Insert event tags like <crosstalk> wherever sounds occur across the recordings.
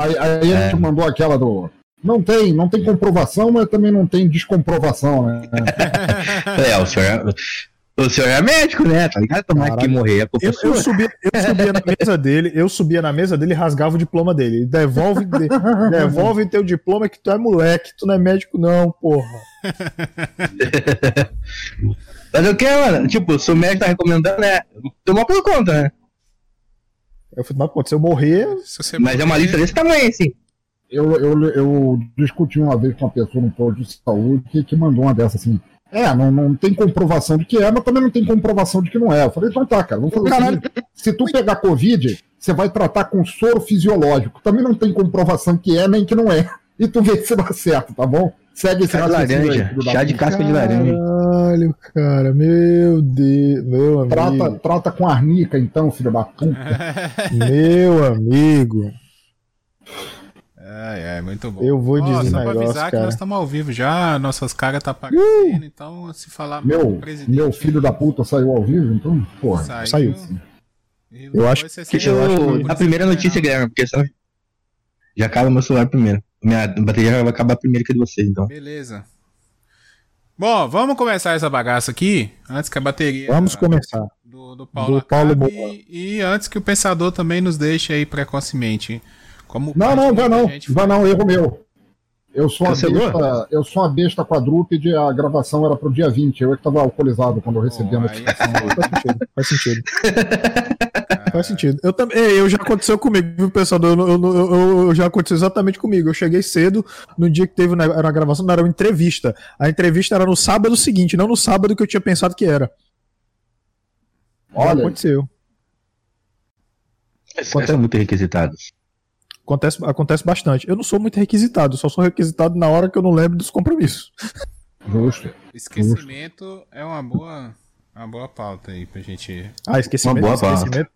Aí, aí a gente é. mandou aquela do. Não tem, não tem comprovação, mas também não tem descomprovação, né? <laughs> é, o senhor, o senhor é médico, né? Tá ligado? Tomar que morrer. Eu, eu, subia, eu subia na mesa dele, eu subia na mesa dele e rasgava o diploma dele. Devolve, de, devolve teu diploma que tu é moleque, tu não é médico, não, porra. <laughs> Mas o que, mano? Tipo, se o médico tá recomendando, né? Tomar por conta, né? Eu fui tomar conta. Se eu morrer. Se Mas morrer... é uma lista desse tamanho, assim. Eu, eu, eu discuti uma vez com uma pessoa no posto de saúde que, que mandou uma dessa assim. É, não, não tem comprovação de que é, mas também não tem comprovação de que não é. Eu falei, então tá, cara, vamos fazer Caralho. Se tu pegar Covid, você vai tratar com soro fisiológico. Também não tem comprovação que é nem que não é. E tu vê se dá certo, tá bom? Segue esse chá de laranja. Aí, chá de casca de laranja. Caralho, cara, meu Deus, meu amigo. Trata, trata com arnica, então, filho da puta. <laughs> meu amigo. É, é, muito bom. Eu vou oh, dizer só pra avisar cara. que nós estamos ao vivo já, nossas caras tá aparecendo, uh! então se falar meu, meu filho da puta saiu ao vivo, então, porra, saiu. saiu. Eu acho que eu, a primeira notícia, Guilherme, porque senão já acaba meu celular primeiro. Minha bateria vai acabar primeiro que a de vocês, então. Beleza. Bom, vamos começar essa bagaça aqui, antes que a bateria... Vamos começar. Do, do Paulo, do Paulo e, e antes que o pensador também nos deixe aí precocemente como não, não, vai não. Vai não, erro meu. Eu sou, uma besta, eu sou uma besta quadrúpede, a gravação era pro dia 20. Eu é que tava alcoolizado quando eu recebi oh, a notificação. Faz sentido. Faz sentido. <laughs> Faz sentido. Eu também. Eu já aconteceu comigo, viu, pessoal? Eu, eu, eu, eu, já aconteceu exatamente comigo. Eu cheguei cedo no dia que teve era uma gravação, não era uma entrevista. A entrevista era no sábado seguinte, não no sábado que eu tinha pensado que era. Olha. Já aconteceu. Quanto é muito requisitados? Acontece, acontece bastante. Eu não sou muito requisitado, só sou requisitado na hora que eu não lembro dos compromissos. Justo. Esquecimento Justo. é uma boa, uma boa pauta aí pra gente. Ah, esquecimento. Uma boa esquecimento,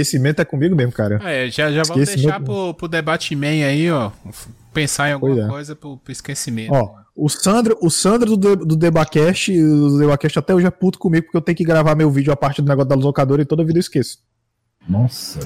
esquecimento é comigo mesmo, cara. É, já, já vamos deixar pro, pro debate man aí, ó. Pensar em alguma é. coisa pro, pro esquecimento. Ó, o Sandro, o Sandro do, do Debacast, do Debacast até hoje é puto comigo porque eu tenho que gravar meu vídeo a parte do negócio da locadora e toda vida eu esqueço. Nossa.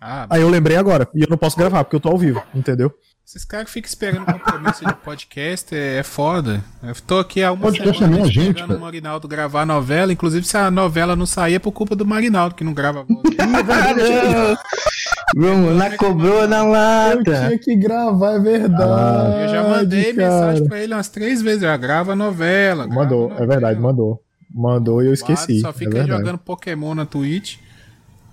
Ah, Aí eu lembrei agora. E eu não posso gravar, porque eu tô ao vivo, entendeu? Esses caras que ficam esperando compromisso de podcast é, é foda. Eu tô aqui há uma podcast semana é gente, esperando o Marinaldo gravar a novela. Inclusive, se a novela não sair é por culpa do Marinaldo, que não grava a voz. <laughs> Vamos lá, cobrou na lata. Eu tinha que gravar, é verdade. eu já mandei cara. mensagem pra ele umas três vezes. Já grava a novela. Mandou, a novela. é verdade, mandou. Mandou e eu esqueci. Só fica é jogando Pokémon na Twitch.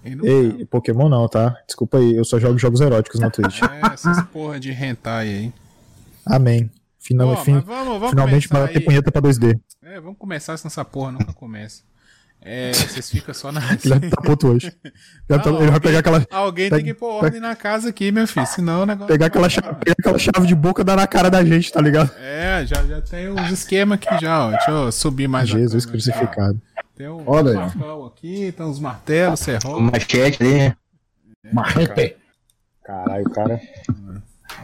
Ei, Pokémon não, tá? Desculpa aí, eu só jogo jogos eróticos na Twitch. <laughs> É, essas porra de hentai aí. Amém. Final, Pô, fim, vamos, vamos finalmente vai ter punheta pra 2D. É, vamos começar se essa porra nunca começa. É, vocês ficam só na. <laughs> Ele tá puto hoje. Não, tá, ele vai pegar aquela. Alguém tem que pôr ordem na casa aqui, meu filho. Senão o negócio. Pegar aquela, chave, pegar aquela chave de boca e dar na cara da gente, tá ligado? É, já, já tem os esquemas aqui já, ó. Deixa eu subir mais Jesus crucificado. Tem um Olha aí. aqui, tem uns martelos, serrão. Machete ali. É, Marrete. Caralho, cara.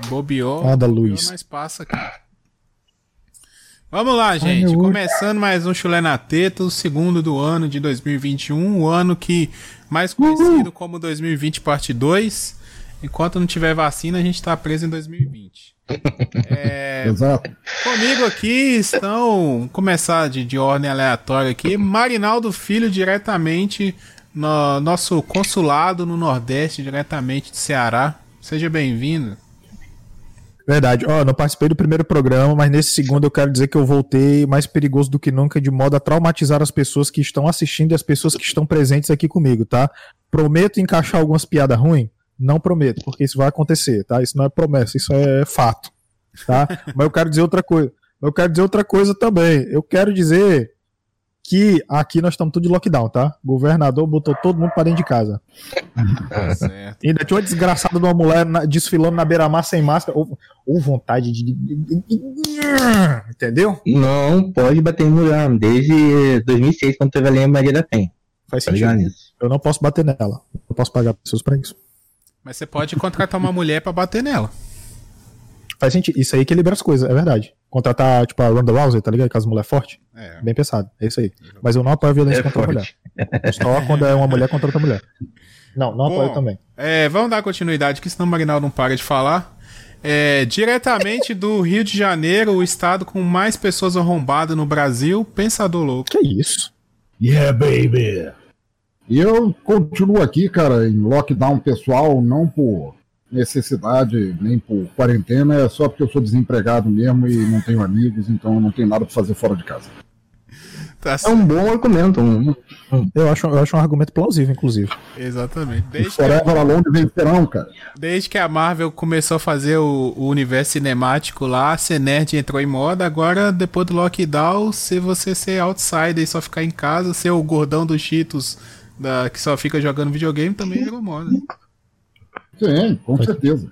Bobeou. Nada, Luiz. Mas passa aqui. Vamos lá, gente. Ai, Começando mais um Chulé na Teta, o segundo do ano de 2021. O ano que mais conhecido Uhul. como 2020 parte 2. Enquanto não tiver vacina, a gente tá preso em 2020. É, Exato. Comigo aqui estão, começar de, de ordem aleatória aqui, Marinaldo Filho, diretamente no nosso consulado no Nordeste, diretamente de Ceará. Seja bem-vindo. Verdade. Ó, oh, não participei do primeiro programa, mas nesse segundo eu quero dizer que eu voltei mais perigoso do que nunca, de modo a traumatizar as pessoas que estão assistindo e as pessoas que estão presentes aqui comigo, tá? Prometo encaixar algumas piadas ruins? Não prometo, porque isso vai acontecer, tá? Isso não é promessa, isso é fato, tá? <laughs> mas eu quero dizer outra coisa. Eu quero dizer outra coisa também. Eu quero dizer que aqui nós estamos tudo de lockdown, tá? O governador botou todo mundo para dentro de casa. <laughs> Tá certo. Ainda tinha uma desgraçada de uma mulher na, desfilando na beira-mar sem máscara. Ou, ou, vontade de. Entendeu? Não pode bater em mulher. Desde 2006, quando teve a Lei Maria da Penha. Faz tá sentido. Eu não posso bater nela. Eu posso pagar pessoas para isso. Mas você pode contratar uma mulher para bater nela. Faz sentido. Isso aí equilibra as coisas, é verdade. Contratar, tipo, a Ronda Rousey, tá ligado? Caso mulher forte. É. Bem pensado. É isso aí. Mas eu não apoio a violência é contra forte. a mulher. Só quando é uma mulher contra outra mulher. Não, não Bom, apoio também. É, vamos dar continuidade, que senão o Marinaldo não para de falar. É, diretamente do Rio de Janeiro, o estado com mais pessoas arrombadas no Brasil, Pensador Louco. Que isso? Yeah, baby! E eu continuo aqui, cara, em lockdown pessoal, não por necessidade, nem por quarentena, é só porque eu sou desempregado mesmo e não tenho amigos, então não tenho nada para fazer fora de casa. Tá é um bom argumento. Um... Eu, acho, eu acho um argumento plausível, inclusive. Exatamente. Desde Forever que... Alone vencerão, cara. Desde que a Marvel começou a fazer o, o universo cinemático lá, ser nerd entrou em moda, agora, depois do lockdown, se você ser outsider e só ficar em casa, ser o gordão dos Cheetos da, que só fica jogando videogame, também virou moda. Sim, com certeza.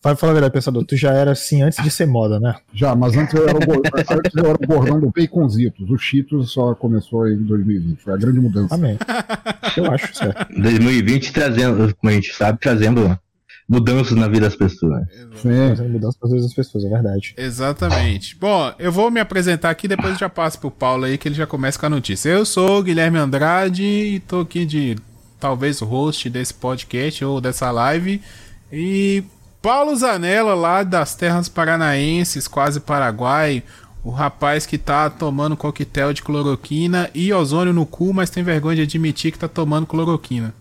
Vai falar a verdade, pensador, tu já era assim antes de ser moda, né? Já, mas antes eu era o, antes eu era o bordão do Baconzitos. O Cheetos só começou em 2020. Foi a grande mudança. Amém. Eu acho, certo. 2020 trazendo, como a gente sabe, trazendo mudanças na vida das pessoas. Sim. Trazendo mudanças na vida das pessoas, é verdade. Exatamente. Bom, eu vou me apresentar aqui, depois já passo pro Paulo aí, que ele já começa com a notícia. Eu sou o Guilherme Andrade e tô aqui de talvez o host desse podcast ou dessa live. E Paulo Zanella, lá das terras paranaenses, quase Paraguai, o rapaz que tá tomando coquetel de cloroquina e ozônio no cu, mas tem vergonha de admitir que tá tomando cloroquina.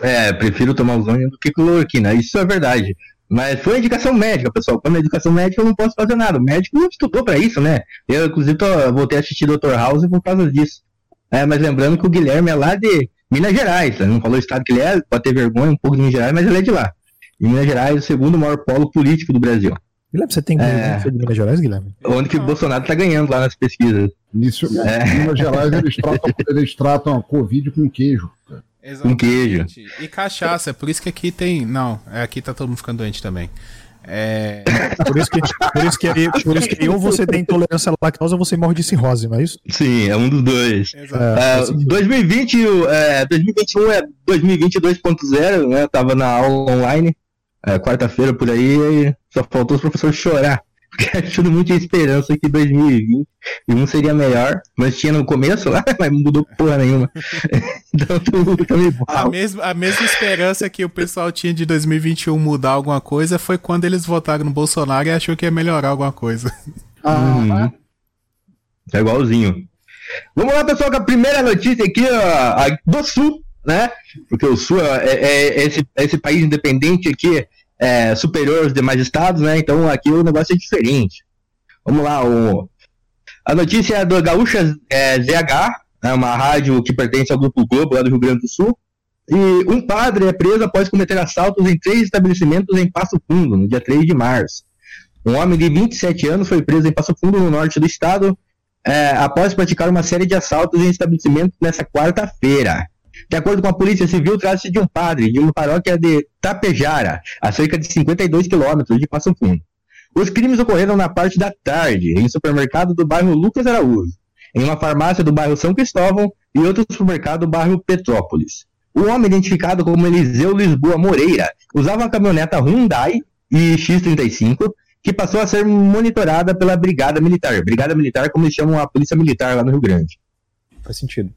É, prefiro tomar ozônio do que cloroquina, isso é verdade. Mas foi indicação médica, pessoal. Quando é indicação médica, eu não posso fazer nada. O médico não estudou para isso, né? Eu, inclusive, tô, voltei a assistir Dr. House por causa disso. É, mas lembrando que o Guilherme é lá de Minas Gerais. Né? Não falou o estado que ele é, pode ter vergonha um pouco de Minas Gerais, mas ele é de lá. E Minas Gerais é o segundo maior polo político do Brasil. Guilherme, você tem é... de Minas Gerais, Guilherme? Onde que o Bolsonaro tá ganhando lá nas pesquisas. Isso, é. Minas Gerais eles tratam, <laughs> eles tratam a Covid com queijo. Exatamente. Com queijo. E cachaça, por isso que aqui tem. Não, aqui tá todo mundo ficando doente também. É... <laughs> Por isso que, por isso que, por isso que ou você tem intolerância à lactose ou você morre de cirrose, não é isso? Sim, é um dos dois. É, 2020, é, 2021 é 2020 2.0, né? tava na aula online, é, quarta-feira por aí, só faltou os professores chorar. <laughs> Achando muito esperança que 2021 seria melhor, mas tinha no começo lá, <laughs> mas não mudou porra nenhuma. <laughs> então tudo tá meio a mesma, a mesma esperança que o pessoal tinha de 2021 mudar alguma coisa foi quando eles votaram no Bolsonaro e achou que ia melhorar alguma coisa. Ah, uhum. É igualzinho. Vamos lá, pessoal, com a primeira notícia aqui ó, do Sul, né? Porque o Sul é, é, é esse, é esse país independente aqui é, superior aos demais estados, né? Então aqui o negócio é diferente. Vamos lá, o... a notícia é do Gaúcha é, ZH, é uma rádio que pertence ao Grupo Globo, lá do Rio Grande do Sul. E um padre é preso após cometer assaltos em três estabelecimentos em Passo Fundo, no dia 3 de março. Um homem de 27 anos foi preso em Passo Fundo, no norte do estado, é, após praticar uma série de assaltos em estabelecimentos nessa quarta-feira. De acordo com a Polícia Civil, trata-se de um padre de uma paróquia de Tapejara, a cerca de 52 quilômetros de Passo Fundo. Os crimes ocorreram na parte da tarde, em um supermercado do bairro Lucas Araújo, em uma farmácia do bairro São Cristóvão e outro supermercado do bairro Petrópolis. O homem, identificado como Eliseu Lisboa Moreira, usava uma caminhoneta Hyundai e X35, que passou a ser monitorada pela Brigada Militar. Brigada Militar, como eles chamam a Polícia Militar lá no Rio Grande. Faz sentido.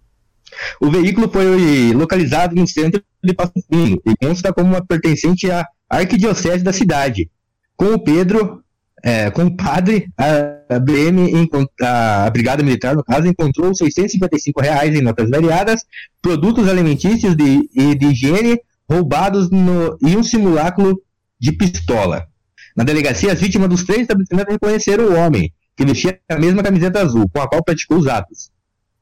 O veículo foi localizado no centro de Passo Fundo e consta como uma pertencente à arquidiocese da cidade. Com o Pedro, é, com o padre, a BM, a Brigada Militar, no caso, encontrou 655 reais em notas variadas, produtos alimentícios de, de higiene roubados no, e um simulacro de pistola. Na delegacia, as vítimas dos três estabelecimentos reconheceram o homem, que vestia a mesma camiseta azul, com a qual praticou os atos.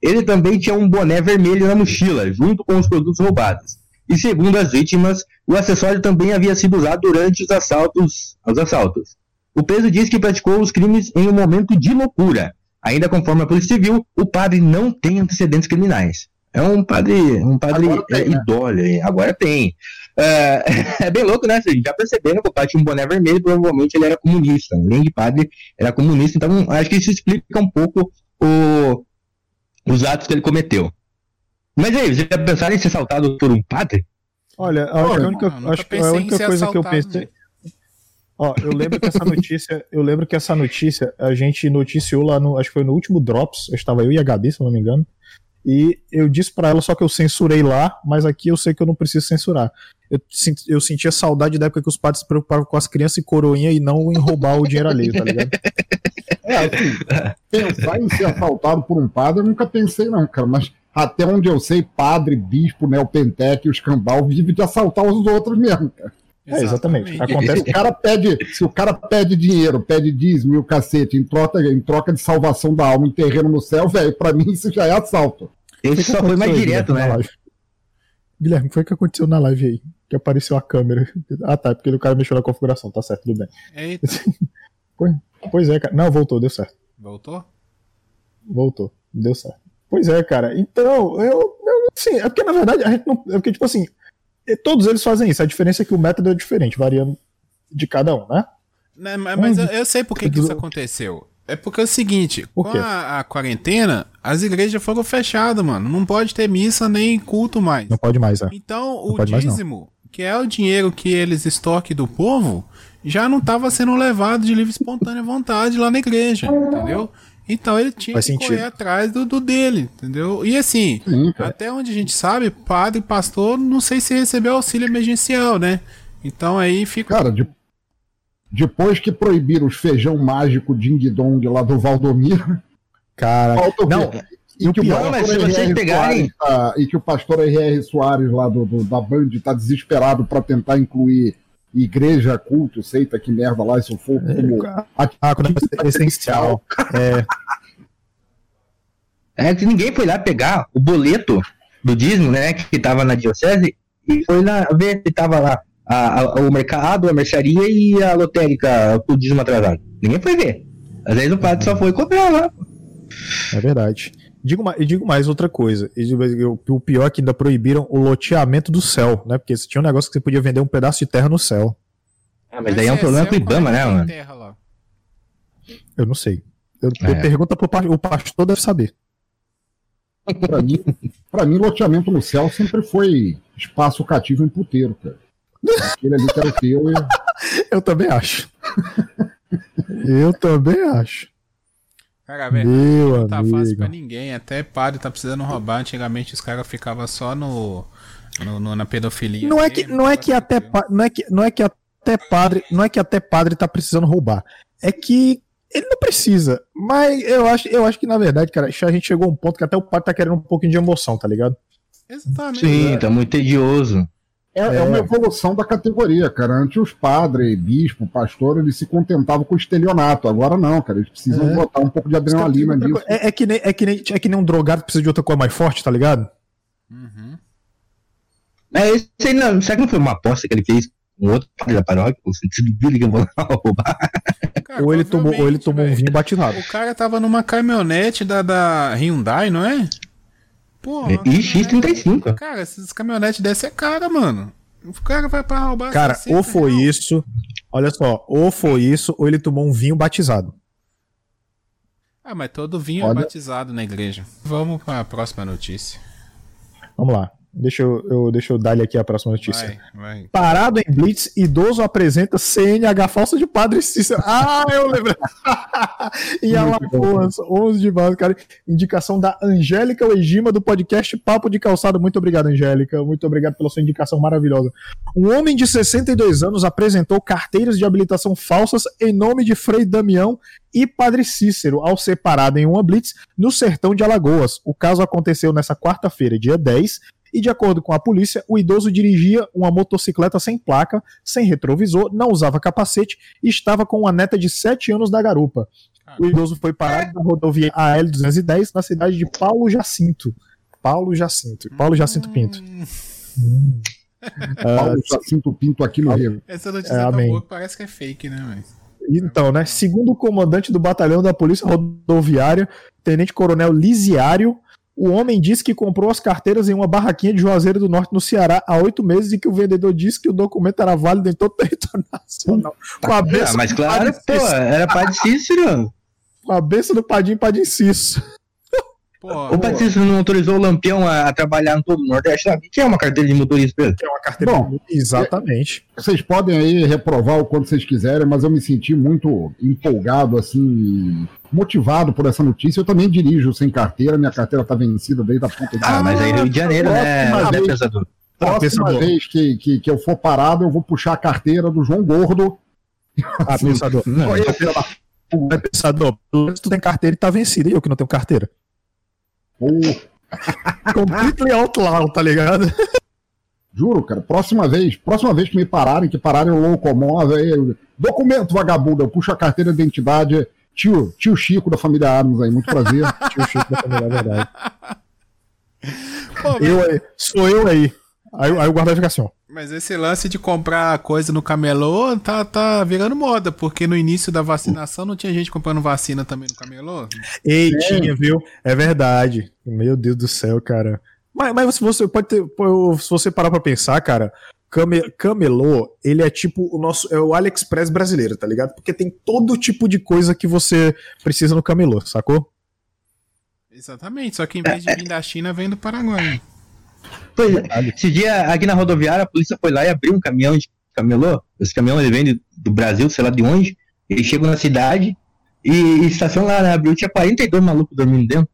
Ele também tinha um boné vermelho na mochila, junto com os produtos roubados. E segundo as vítimas, o acessório também havia sido usado durante os assaltos. Os assaltos. O preso diz que praticou os crimes em um momento de loucura. Ainda conforme a Polícia Civil, o padre não tem antecedentes criminais. É um padre, um padre agora tem, é, né? idólio, agora tem. É, <laughs> é, bem louco, né? Vocês já perceberam que o padre tinha um boné vermelho, provavelmente ele era comunista. Além de padre, era comunista. Então, acho que isso explica um pouco o, os atos que ele cometeu. Mas aí, você já pensaram em ser assaltado por um padre? Olha, a, Pô, única, não, acho que a única coisa que eu pensei. Ó, eu lembro que essa notícia, <laughs> eu lembro que essa notícia a gente noticiou lá no, acho que foi no último Drops, estava eu e a Gabi, se não me engano. E eu disse para ela, só que eu censurei lá, mas aqui eu sei que eu não preciso censurar. Eu, eu sentia saudade da época que os padres se preocupavam com as crianças e coroinha e não em roubar o dinheiro alheio, tá ligado? <laughs> É, assim, pensar em ser assaltado por um padre, eu nunca pensei, não, cara, mas até onde eu sei, padre, bispo, neopentec e os cambal vivem de assaltar os outros mesmo, cara. É, exatamente. Acontece. Se o cara pede, se o cara pede dinheiro, pede dízimo e o cacete em troca, em troca de salvação da alma em terreno no céu, velho, pra mim isso já é assalto. Esse só foi mais direto, né? Guilherme, foi o que aconteceu na live aí? Que apareceu a câmera. Ah, tá, porque o cara mexeu na configuração, tá certo, tudo bem. Eita. <laughs> Pois, pois é, cara. Não, voltou, deu certo. Voltou? Voltou, deu certo. Pois é, cara. Então, eu, eu assim, é porque na verdade a gente não. É porque, tipo assim, todos eles fazem isso. A diferença é que o método é diferente, variando de cada um, né? Não, mas eu, eu, sei por que, que isso aconteceu. É porque é o seguinte, com a, a, quarentena, as igrejas foram fechadas, mano. Não pode ter missa nem culto mais. Não pode mais, é. Então, não o dízimo, que é o dinheiro que eles estoquem do povo, já não estava sendo levado de livre espontânea vontade lá na igreja, entendeu? Então ele tinha Faz que sentido. correr atrás do, do, dele, entendeu? E assim, Sim, até onde a gente sabe, padre, pastor, não sei se recebeu auxílio emergencial, né? Então aí fica. Cara, de, depois que proibiram os feijão mágico Ding Dong lá do Valdomiro. <laughs> Cara, não. E que, o pior, se vocês pegarem. tá, e que o pastor R.R. Soares lá do, do, da Band tá desesperado para tentar incluir igreja, culto, seita, que merda lá, se for como. Ah, quando é essencial. É. É que ninguém foi lá pegar o boleto do dízimo, né, que tava na diocese, e foi lá ver se tava lá a, a, o mercado, a mercearia e a lotérica com o dízimo atrasado. Ninguém foi ver. Às vezes o padre só foi cobrar lá. É verdade. Digo mais, digo mais outra coisa. O pior é que ainda proibiram o loteamento do céu, né? Porque tinha um negócio que você podia vender um pedaço de terra no céu. Ah, mas daí é um problema com o Ibama, né, mano? Eu não sei. Eu, é. eu pergunta pro pastor, o pastor deve saber. Pra mim, pra mim, loteamento no céu sempre foi espaço cativo em puteiro, cara. Aquele ali que era o teu. E... <laughs> Eu também acho. eu também acho. Cara, velho, não tá amigo. fácil pra ninguém. Até padre tá precisando roubar. Antigamente os caras ficavam só no, no, no, na pedofilia. Não é que, não é que até não é que, não é que até padre, não é que até padre tá precisando roubar. É que ele não precisa. Mas eu acho, eu acho que na verdade, cara, a gente chegou a um ponto que até o padre tá querendo um pouquinho de emoção, tá ligado? Exatamente. Sim, tá muito tedioso. É, é. é, uma evolução da categoria, cara. Antes os padres, bispo, pastor, eles se contentavam com o estelionato. Agora não, cara. Eles precisam é. botar um pouco de adrenalina nisso. É, é, que nem, é, que nem, é que nem um drogado que precisa de outra coisa mais forte, tá ligado? Uhum. É, esse aí não, será que não foi uma aposta que ele fez com outro padre da paróquia? No sentido de que eu vou roubar? Cara, ou ele tomou, ou ele tomou um vinho batizado. O cara tava numa caminhonete da, da Hyundai, não é? Pô, e X35. Cara, essas caminhonetes dessa é cara, mano. O cara vai pra roubar. Cara, ou foi reais. isso. Olha só, ou foi isso, ou ele tomou um vinho batizado. Ah, mas todo vinho é olha... é batizado na igreja. Vamos para a próxima notícia. Vamos lá. Deixa eu, eu, deixa eu dar-lhe aqui a próxima notícia. Vai, vai. Parado em Blitz, idoso apresenta CNH falsa de Padre Cícero. Ah, eu lembro. <laughs> em Alagoas, 11 de março, cara. Indicação da Angélica Oegima do podcast Papo de Calçado. Muito obrigado, Angélica. Muito obrigado pela sua indicação maravilhosa. Um homem de 62 anos apresentou carteiras de habilitação falsas em nome de Frei Damião e Padre Cícero ao ser parado em uma blitz no sertão de Alagoas. O caso aconteceu nessa quarta-feira, dia 10, e, de acordo com a polícia, o idoso dirigia uma motocicleta sem placa, sem retrovisor, não usava capacete e estava com uma neta de 7 anos da garupa. O idoso foi parado na rodovia AL-210 na cidade de Paulo Jacinto. Paulo Jacinto. Paulo Jacinto Pinto. Hum. <laughs> Paulo Jacinto Pinto aqui no Rio. Essa notícia é, tá boa, parece que é fake, né? Mas... Então, né? Segundo o comandante do batalhão da Polícia Rodoviária, Tenente Coronel Lisiário, o homem disse que comprou as carteiras em uma barraquinha de Juazeiro do Norte, no Ceará, há oito meses e que o vendedor disse que o documento era válido em todo o <laughs> território nacional. Com a benção ah, mas claro, pô, era Padre Cícero. Com a benção do Padim Padim Cícero. O Patrício não autorizou o Lampião a, a trabalhar no todo o Nordeste, sabe? que é uma carteira de motorista, Pedro? Que é uma carteira Bom, de... Exatamente. Vocês podem aí reprovar o quanto vocês quiserem, mas eu me senti muito empolgado, assim, motivado por essa notícia. Eu também dirijo sem carteira, minha carteira tá vencida desde a ponta de Ah, mas aí Rio de Janeiro, né, né, pensador? Próxima pensador. vez que, que, que eu for parado, eu vou puxar a carteira do João Gordo. Ah, pensador. Não, É, pensador, pelo menos tu tem carteira e tá vencido. E eu que não tenho carteira. Porra. Completely outlaw, tá ligado? Juro, cara. Próxima vez, próxima vez que me pararem, que pararem o locomotive, aí, eu- documento vagabundo, eu puxo a carteira de identidade. Tio, tio Chico da família Adams aí, muito prazer. Tio Chico da família, é verdade. Pô, Eu aí, sou eu aí. Aí, aí o guarda fica assim, ó. Mas esse lance de comprar coisa no camelô tá, tá virando moda, porque no início da vacinação não tinha gente comprando vacina também no camelô? Ei, tinha, viu? É verdade. Meu Deus do céu, cara. Mas, mas se você pode ter. Se você parar pra pensar, cara, came- camelô, ele é tipo o nosso. É o AliExpress brasileiro, tá ligado? Porque tem todo tipo de coisa que você precisa no camelô, sacou? Exatamente, só que em vez de vir da China, vem do Paraguai. Pois é, esse dia aqui na rodoviária a polícia foi lá e abriu um caminhão de camelô. Esse caminhão ele vem do Brasil, sei lá de onde. Ele chegou na cidade e, e estação lá, né, abriu. Tinha 42 malucos dormindo dentro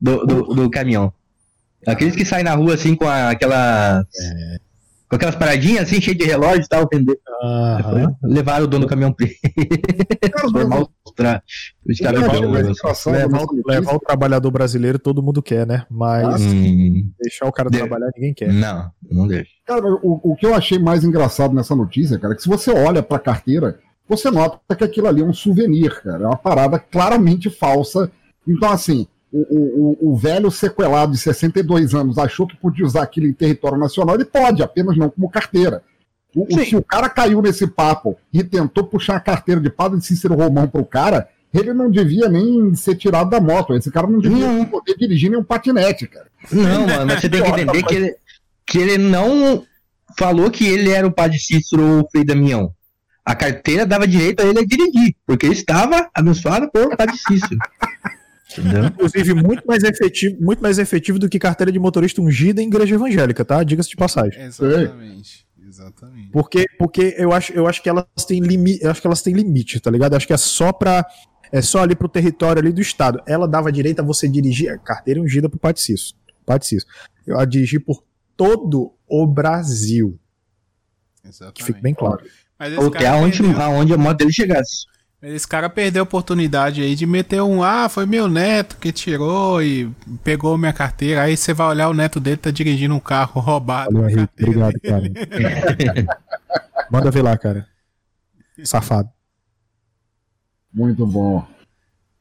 do, do, do caminhão. Aqueles que saem na rua assim com a- aquelas. Com aquelas paradinhas assim, cheias de relógio e tal, vender. Levaram o dono do caminhão <laughs> preso. Normal pra os caras acho vão- Levar, levar o trabalhador brasileiro todo mundo quer, né? Mas Hum, deixar o cara De- trabalhar ninguém quer. não, não deixa. Cara, o, o que eu achei mais engraçado nessa notícia, cara, é que se você olha pra carteira, você nota que aquilo ali é um souvenir, cara. É uma parada claramente falsa. Então, assim, o, o, o- o velho sequelado de 62 anos achou que podia usar aquilo em território nacional, ele pode, apenas não como carteira. O- se o cara caiu nesse papo e tentou puxar a carteira de padre de Cícero Romão pro cara, ele não devia nem ser tirado da moto. Esse cara não devia Não. poder dirigir nem um patinete, cara. Não, mano, mas você tem que entender que ele, que ele não falou que ele era o padre Cícero ou o Frei Damião. A carteira dava direito a ele a dirigir, porque ele estava abençoado por padre Cícero. <laughs> Entendeu? Inclusive, muito mais efetivo, muito mais efetivo do que carteira de motorista ungida em igreja evangélica, tá? Diga-se de passagem. Exatamente. Exatamente. Porque, porque eu, acho, eu acho que elas têm limite, eu acho que elas têm limite, tá ligado? Eu acho que é só para é só ali pro território ali do estado. Ela dava direito a você dirigir a carteira ungida pro Padre Cício. Padre Cício. Eu a dirigir por todo o Brasil, Exatamente. que fique bem claro. Mas esse Ou até aonde, aonde a moto dele chegasse. Esse cara perdeu a oportunidade aí de meter um, ah, foi meu neto que tirou e pegou minha carteira. Aí você vai olhar o neto dele tá dirigindo um carro roubado. Valeu, Henrique. carteira Obrigado, dele. cara. <laughs> Manda ver lá, cara. Safado. Muito bom.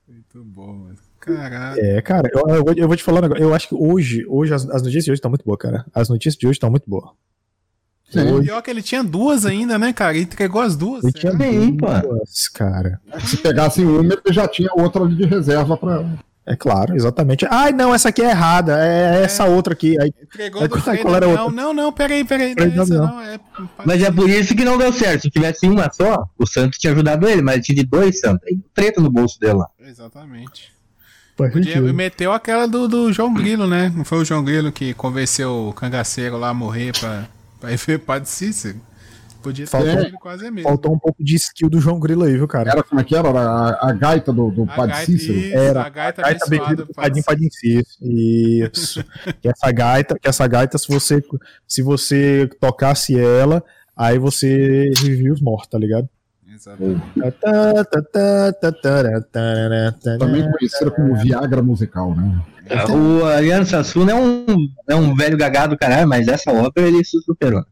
Muito bom, mano. Caralho. É, cara, eu, eu vou, eu vou te falar um negócio. Eu acho que hoje, hoje as, as notícias de hoje estão muito boas, cara. As notícias de hoje estão muito boas. Sim. Pior que ele tinha duas ainda, né, cara? Ele entregou as duas. Ele tinha bem, pô. duas, cara. Se pegasse uma, ele já tinha outra ali de reserva para. É claro, exatamente. Ai, não, essa aqui é errada. É essa outra aqui. Aí, Entregou Aí do qual- qual era a Damião. outra? Não, não, peraí, peraí. Não é essa, Damião. não. É... Mas é por isso que não deu certo. Se tivesse uma só, o Santos tinha ajudado ele, mas ele tinha de dois Santos. Aí treta no bolso dele lá. Exatamente. Podia, meteu aquela do, do João Grilo, né? Não foi o João Grilo que convenceu o cangaceiro lá a morrer pra, ir ver Padre Cícero? Podia ter quase a mesma. faltou um pouco de skill do João Grilo aí, viu, cara? Era como é que era? A, a gaita do, do A Padre gaita- Cícero? isso, Era a gaita a gaita do Padre Padim Cis. Isso. que essa gaita, que essa gaita, se você, se você tocasse ela, aí você revivia os mortos, tá ligado? Exatamente. Também conhecida como Viagra musical, né? O Ariano Suassuna é um, é um velho gagado, caralho, mas essa obra ele se superou.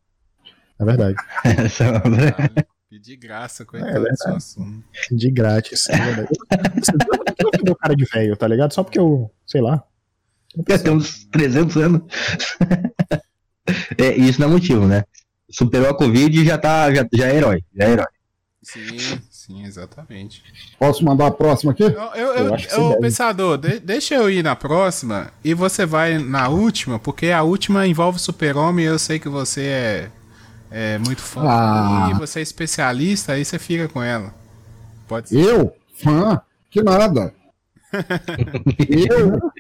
É verdade. <laughs> Essa obra. Caralho, De graça, coitado É. De grátis. É verdade. Você o cara de velho, tá ligado? Só porque eu, sei lá. Tem uns 300 anos. <laughs> É, isso não é motivo, né? Superou a Covid e já, tá, já, já é herói. Já é herói. Sim, sim, exatamente. Posso mandar a próxima aqui? Eu, eu, eu, deve. pensador, de- deixa eu ir na próxima e você vai na última, porque a última envolve o super-homem e eu sei que você é, é muito fã Ah. e você é especialista, aí você fica com ela. Pode ser. Eu? Fã? Que nada. <laughs> eu?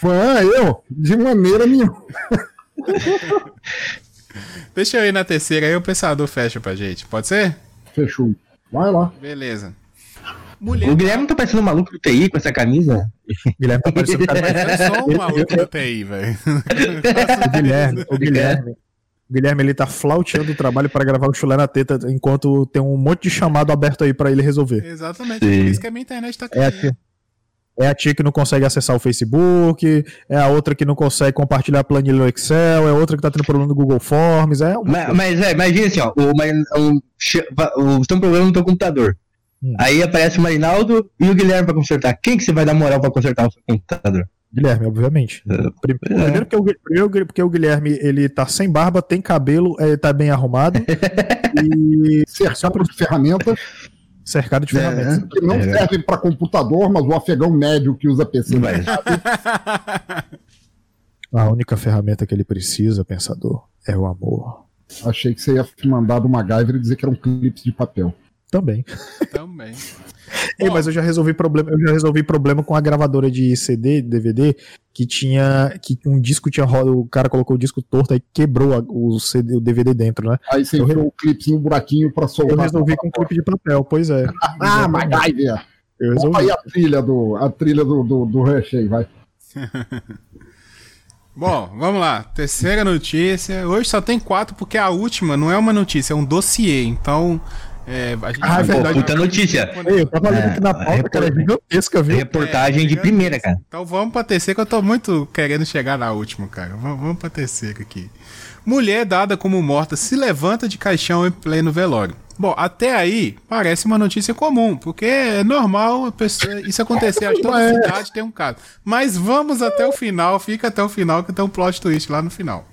fã, eu, de maneira nenhuma. Deixa eu ir na terceira aí, o pensador fecha pra gente. Pode ser? Fechou. Vai lá. Beleza. Mulher... O Guilherme tá parecendo um maluco do TI com essa camisa. O <laughs> Guilherme tá parecendo um maluco do TI, velho. o Guilherme, o Guilherme. O Guilherme ele tá flauteando o trabalho para gravar o chulé na teta enquanto tem um monte de chamado aberto aí para ele resolver. Exatamente, Sim. por isso que a minha internet tá caindo. É é a tia que não consegue acessar o Facebook, é a outra que não consegue compartilhar a planilha no Excel, é outra que tá tendo problema no Google Forms, é... Mas, mas é, imagina assim, ó, o, o, o, o, tem um problema no teu computador. Hum. Aí aparece o Marinaldo e o Guilherme para consertar. Quem que você vai dar moral para consertar o seu computador? Guilherme, obviamente. É. Primeiro, porque o, primeiro porque o Guilherme ele tá sem barba, tem cabelo, ele tá bem arrumado. <laughs> e cercado de ferramentas. Cercado de ferramentas. É, que não é. servem para computador, mas o afegão médio que usa PC. <laughs> A única ferramenta que ele precisa, pensador, é o amor. Achei que você ia mandar do MacGyver e dizer que era um clipe de papel. Também. Também. Ei, mas eu já resolvi problema, eu já resolvi problema com a gravadora de CD, DVD, que tinha que um disco tinha o cara colocou o disco torto aí quebrou a, o CD, o DVD dentro, né? Aí você enfiou o clipe no buraquinho para soltar. Eu resolvi com um clipe de papel, pois é. <laughs> ah, MacGyver. Eu resolvi. aí a trilha do a trilha do do, do Rush aí, vai. <laughs> Bom, vamos lá. Terceira notícia. Hoje só tem quatro, porque a última não é uma notícia, é um dossiê. Então, é, a gente ah, é verdade. Puta notícia. eu tava lendo aqui na é, pauta, cara, é gigantesca, viu? Reportagem é, de primeira, cara. Então vamos pra terceira, que eu tô muito querendo chegar na última, cara. Vamos, vamos pra terceira aqui. Mulher dada como morta se levanta de caixão em pleno velório. Bom, até aí parece uma notícia comum, porque é normal isso acontecer. Acho que toda cidade tem um caso. Mas vamos até o final, fica até o final, que tem um plot twist lá no final.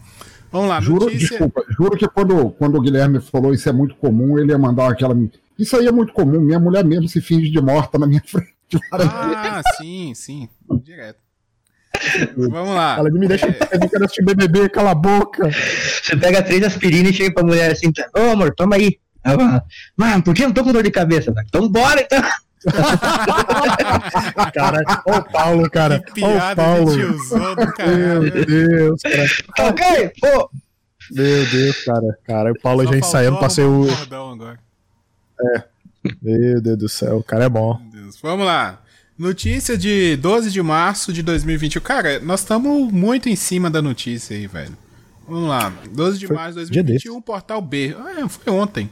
Vamos lá, juro, notícia... Desculpa, juro que quando, quando o Guilherme falou isso é muito comum, ele ia mandar aquela. Isso aí é muito comum, minha mulher mesmo se finge de morta na minha <laughs> frente. Ah, sim, sim, direto. Vamos lá. Ela me deixa é... eu quero assistir BBB, cala a boca. Você pega três aspirinas e chega pra mulher assim, ô oh, amor, toma aí. Mano, por que eu não tô com dor de cabeça? Então bora então. <laughs> cara, ô o Paulo, cara. Que piada ô, Paulo. de tiozão do caralho. Meu Deus, cara. Tá ok, pô. Meu Deus, cara. Cara, o Paulo Só já ensaiando pra ser o. É. Meu Deus do céu, o cara é bom. Vamos lá. Notícia de 12 de março de 2021. Cara, nós estamos muito em cima da notícia aí, velho. Vamos lá. 12 de foi março de 2021, Portal B. Ah, foi ontem.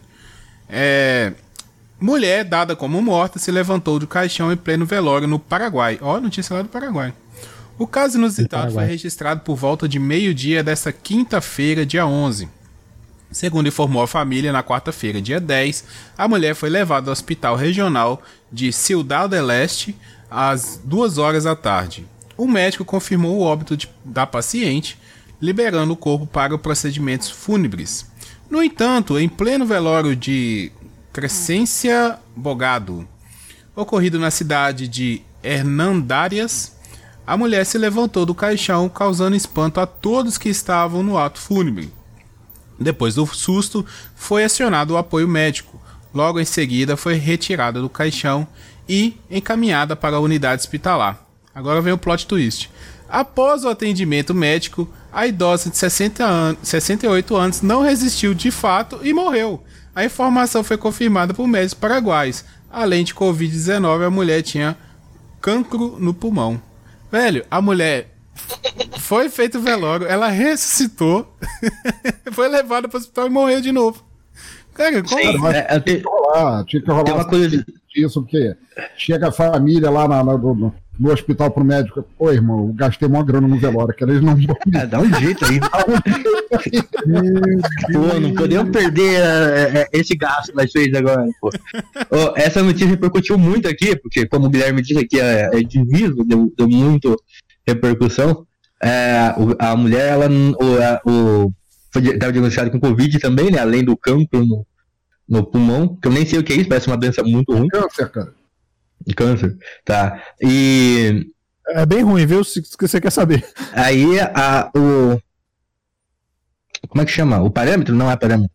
É, Mulher dada como morta se levantou do caixão em pleno velório no Paraguai. Ó, oh, notícia lá do Paraguai. O caso inusitado foi registrado por volta de meio-dia desta quinta-feira, dia 11. Segundo informou a família, na quarta-feira, dia 10, a mulher foi levada ao hospital regional de Ciudad del Este às 2 horas da tarde. O médico confirmou o óbito de, da paciente, liberando o corpo para procedimentos fúnebres. No entanto, em pleno velório de Crescência Bogado. Ocorrido na cidade de Hernandarias, a mulher se levantou do caixão, causando espanto a todos que estavam no ato fúnebre. Depois do susto, foi acionado o apoio médico. Logo em seguida, foi retirada do caixão e encaminhada para a unidade hospitalar. Agora vem o plot twist. Após o atendimento médico, a idosa de 60 an 68 anos não resistiu de fato e morreu. A informação foi confirmada por médicos paraguaios. Além de Covid-19, a mulher tinha cancro no pulmão. Velho, a mulher foi feito velório, ela ressuscitou, <laughs> foi levada para o hospital e morreu de novo. Cara, como Sim, é, é, tinha que rolar, tinha que rolar uma coisa disso, porque chega a família lá na, na, no, no hospital pro médico, pô, irmão, gastei uma grana no velório, que eles não <laughs> é, dá um jeito aí. <laughs> pô, não podemos perder uh, esse gasto nós fez agora, pô. Oh, essa notícia repercutiu muito aqui, porque como o Guilherme disse aqui, é, é diviso, deu, deu muito repercussão. É, a mulher, ela, o, o, foi diagnosticada com Covid também, né? Além do cancro no, no pulmão, que eu nem sei o que é isso, parece uma doença muito ruim. Câncer, cara. Câncer, tá. E. É bem ruim, viu? Se você quer saber. Aí a, o. Como é que chama? O parâmetro? Não é parâmetro.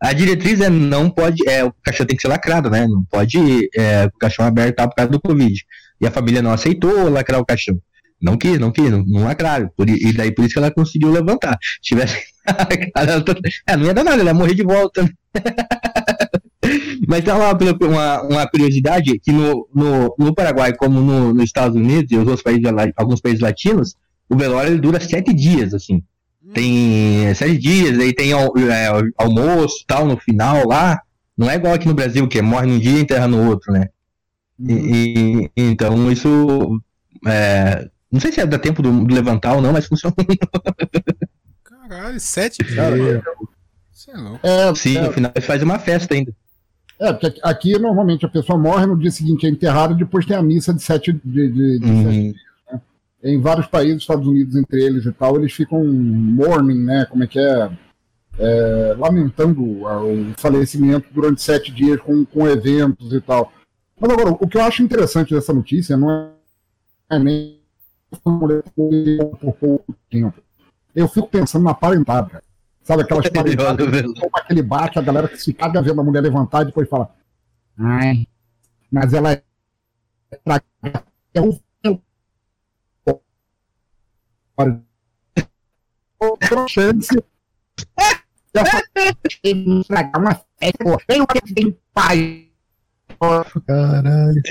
A diretriz é não pode. É, o caixão tem que ser lacrado, né? Não pode é, o caixão aberto por causa do Covid. E a família não aceitou lacrar o caixão. Não quis, não quis, não, não lacraram. Por, e daí por isso que ela conseguiu levantar. Se tivesse. <laughs> Cara, tá- é, não ia dar nada, ela ia morrer de volta. <laughs> Mas lá uma, uma curiosidade que no, no, no Paraguai, como no, nos Estados Unidos e os outros países, alguns países latinos, o velório ele dura sete dias, assim. Tem sete dias, aí tem é, almoço tal no final lá. Não é igual aqui no Brasil, que morre num dia e enterra no outro, né? E, e, então isso. É, não sei se é da tempo do, do, levantar ou não, mas funciona. Caralho, sete dias. É louco. É, Sim, é, no final faz uma festa ainda. É, porque aqui normalmente a pessoa morre no dia seguinte é enterrada e depois tem a missa de sete, de, de, de uhum. sete dias. Né? Em vários países, Estados Unidos entre eles e tal, eles ficam mourning, né? Como é que é? é lamentando o falecimento durante sete dias com, com eventos e tal. Mas agora, o que eu acho interessante dessa notícia não é nem mulher por pouco tempo. Eu fico pensando na parentada. Sabe aquelas como aquele bate, a galera que se caga vendo a mulher levantar e depois fala. Ai, mas ela é. É um. Outra chance. Estragar uma festa. Tem pai. Caralho.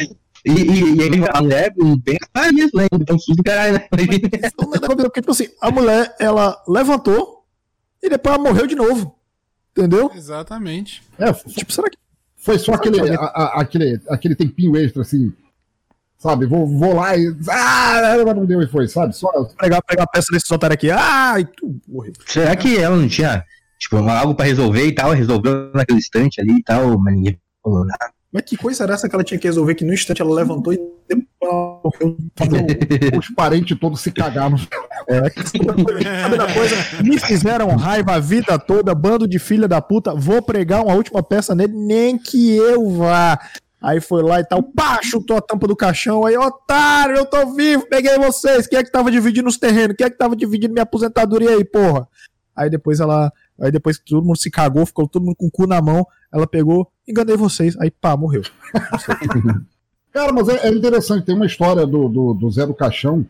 E, e, e ele, a mulher, bem mesmo, né? Então, susto do caralho, né? Porque, tipo assim, a mulher, ela levantou e depois ela morreu de novo. Entendeu? Exatamente. É, tipo, será que. Foi só aquele, a, a, aquele, aquele tempinho extra, assim. Sabe? Vou, vou lá e. Ah, não deu e foi, sabe? Só pegar, pegar a peça desse otário aqui. Ah, e tu morreu. Será que ela não tinha, tipo, algo pra resolver e tal? Resolveu naquele instante ali e tal, mas ninguém falou nada. Mas que coisa era essa que ela tinha que resolver? Que no instante ela levantou e <laughs> os parentes todos se cagaram. É, coisa, me fizeram raiva a vida toda, bando de filha da puta. Vou pregar uma última peça nele, nem que eu vá. Aí foi lá e tal, pá, chutou a tampa do caixão. Aí, otário, eu tô vivo, peguei vocês. Quem é que tava dividindo os terrenos? Quem é que tava dividindo minha aposentadoria aí, porra? Aí depois ela. Aí depois que todo mundo se cagou, ficou todo mundo com o cu na mão. Ela pegou, enganei vocês, aí pá, morreu. <laughs> Cara, mas é, é, interessante, tem uma história do, do, do Zé do Caixão,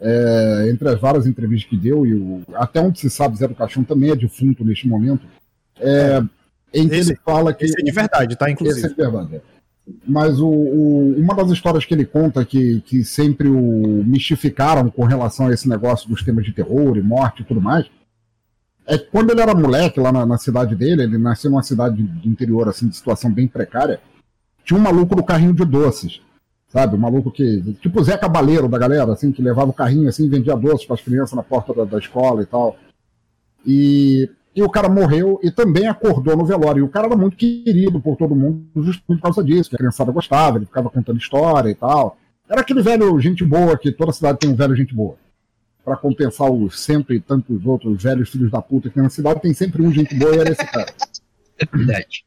é, entre as várias entrevistas que deu, e o, até onde se sabe, Zé do Caixão também é defunto neste momento, é, em que esse, ele fala que. Esse é de verdade, tá? Inclusive. Esse é de verdade. É. Mas o, o, uma das histórias que ele conta que, que sempre o mistificaram com relação a esse negócio dos temas de terror e morte e tudo mais, é que quando ele era moleque lá na, na, cidade dele, ele nasceu numa cidade de interior, assim, de situação bem precária, tinha um maluco do carrinho de doces, sabe? Um maluco que, tipo o Zé Cabaleiro da galera, assim, que levava o carrinho assim vendia doces para as crianças na porta da, da, escola e tal. E, e o cara morreu e também acordou no velório. E o cara era muito querido por todo mundo, justamente por causa disso, que a criançada gostava, ele ficava contando história e tal. Era aquele velho gente boa, que toda cidade tem um velho gente boa para compensar os cento e tantos outros velhos filhos da puta que tem na cidade, tem sempre um gente boa e era esse cara. É verdade.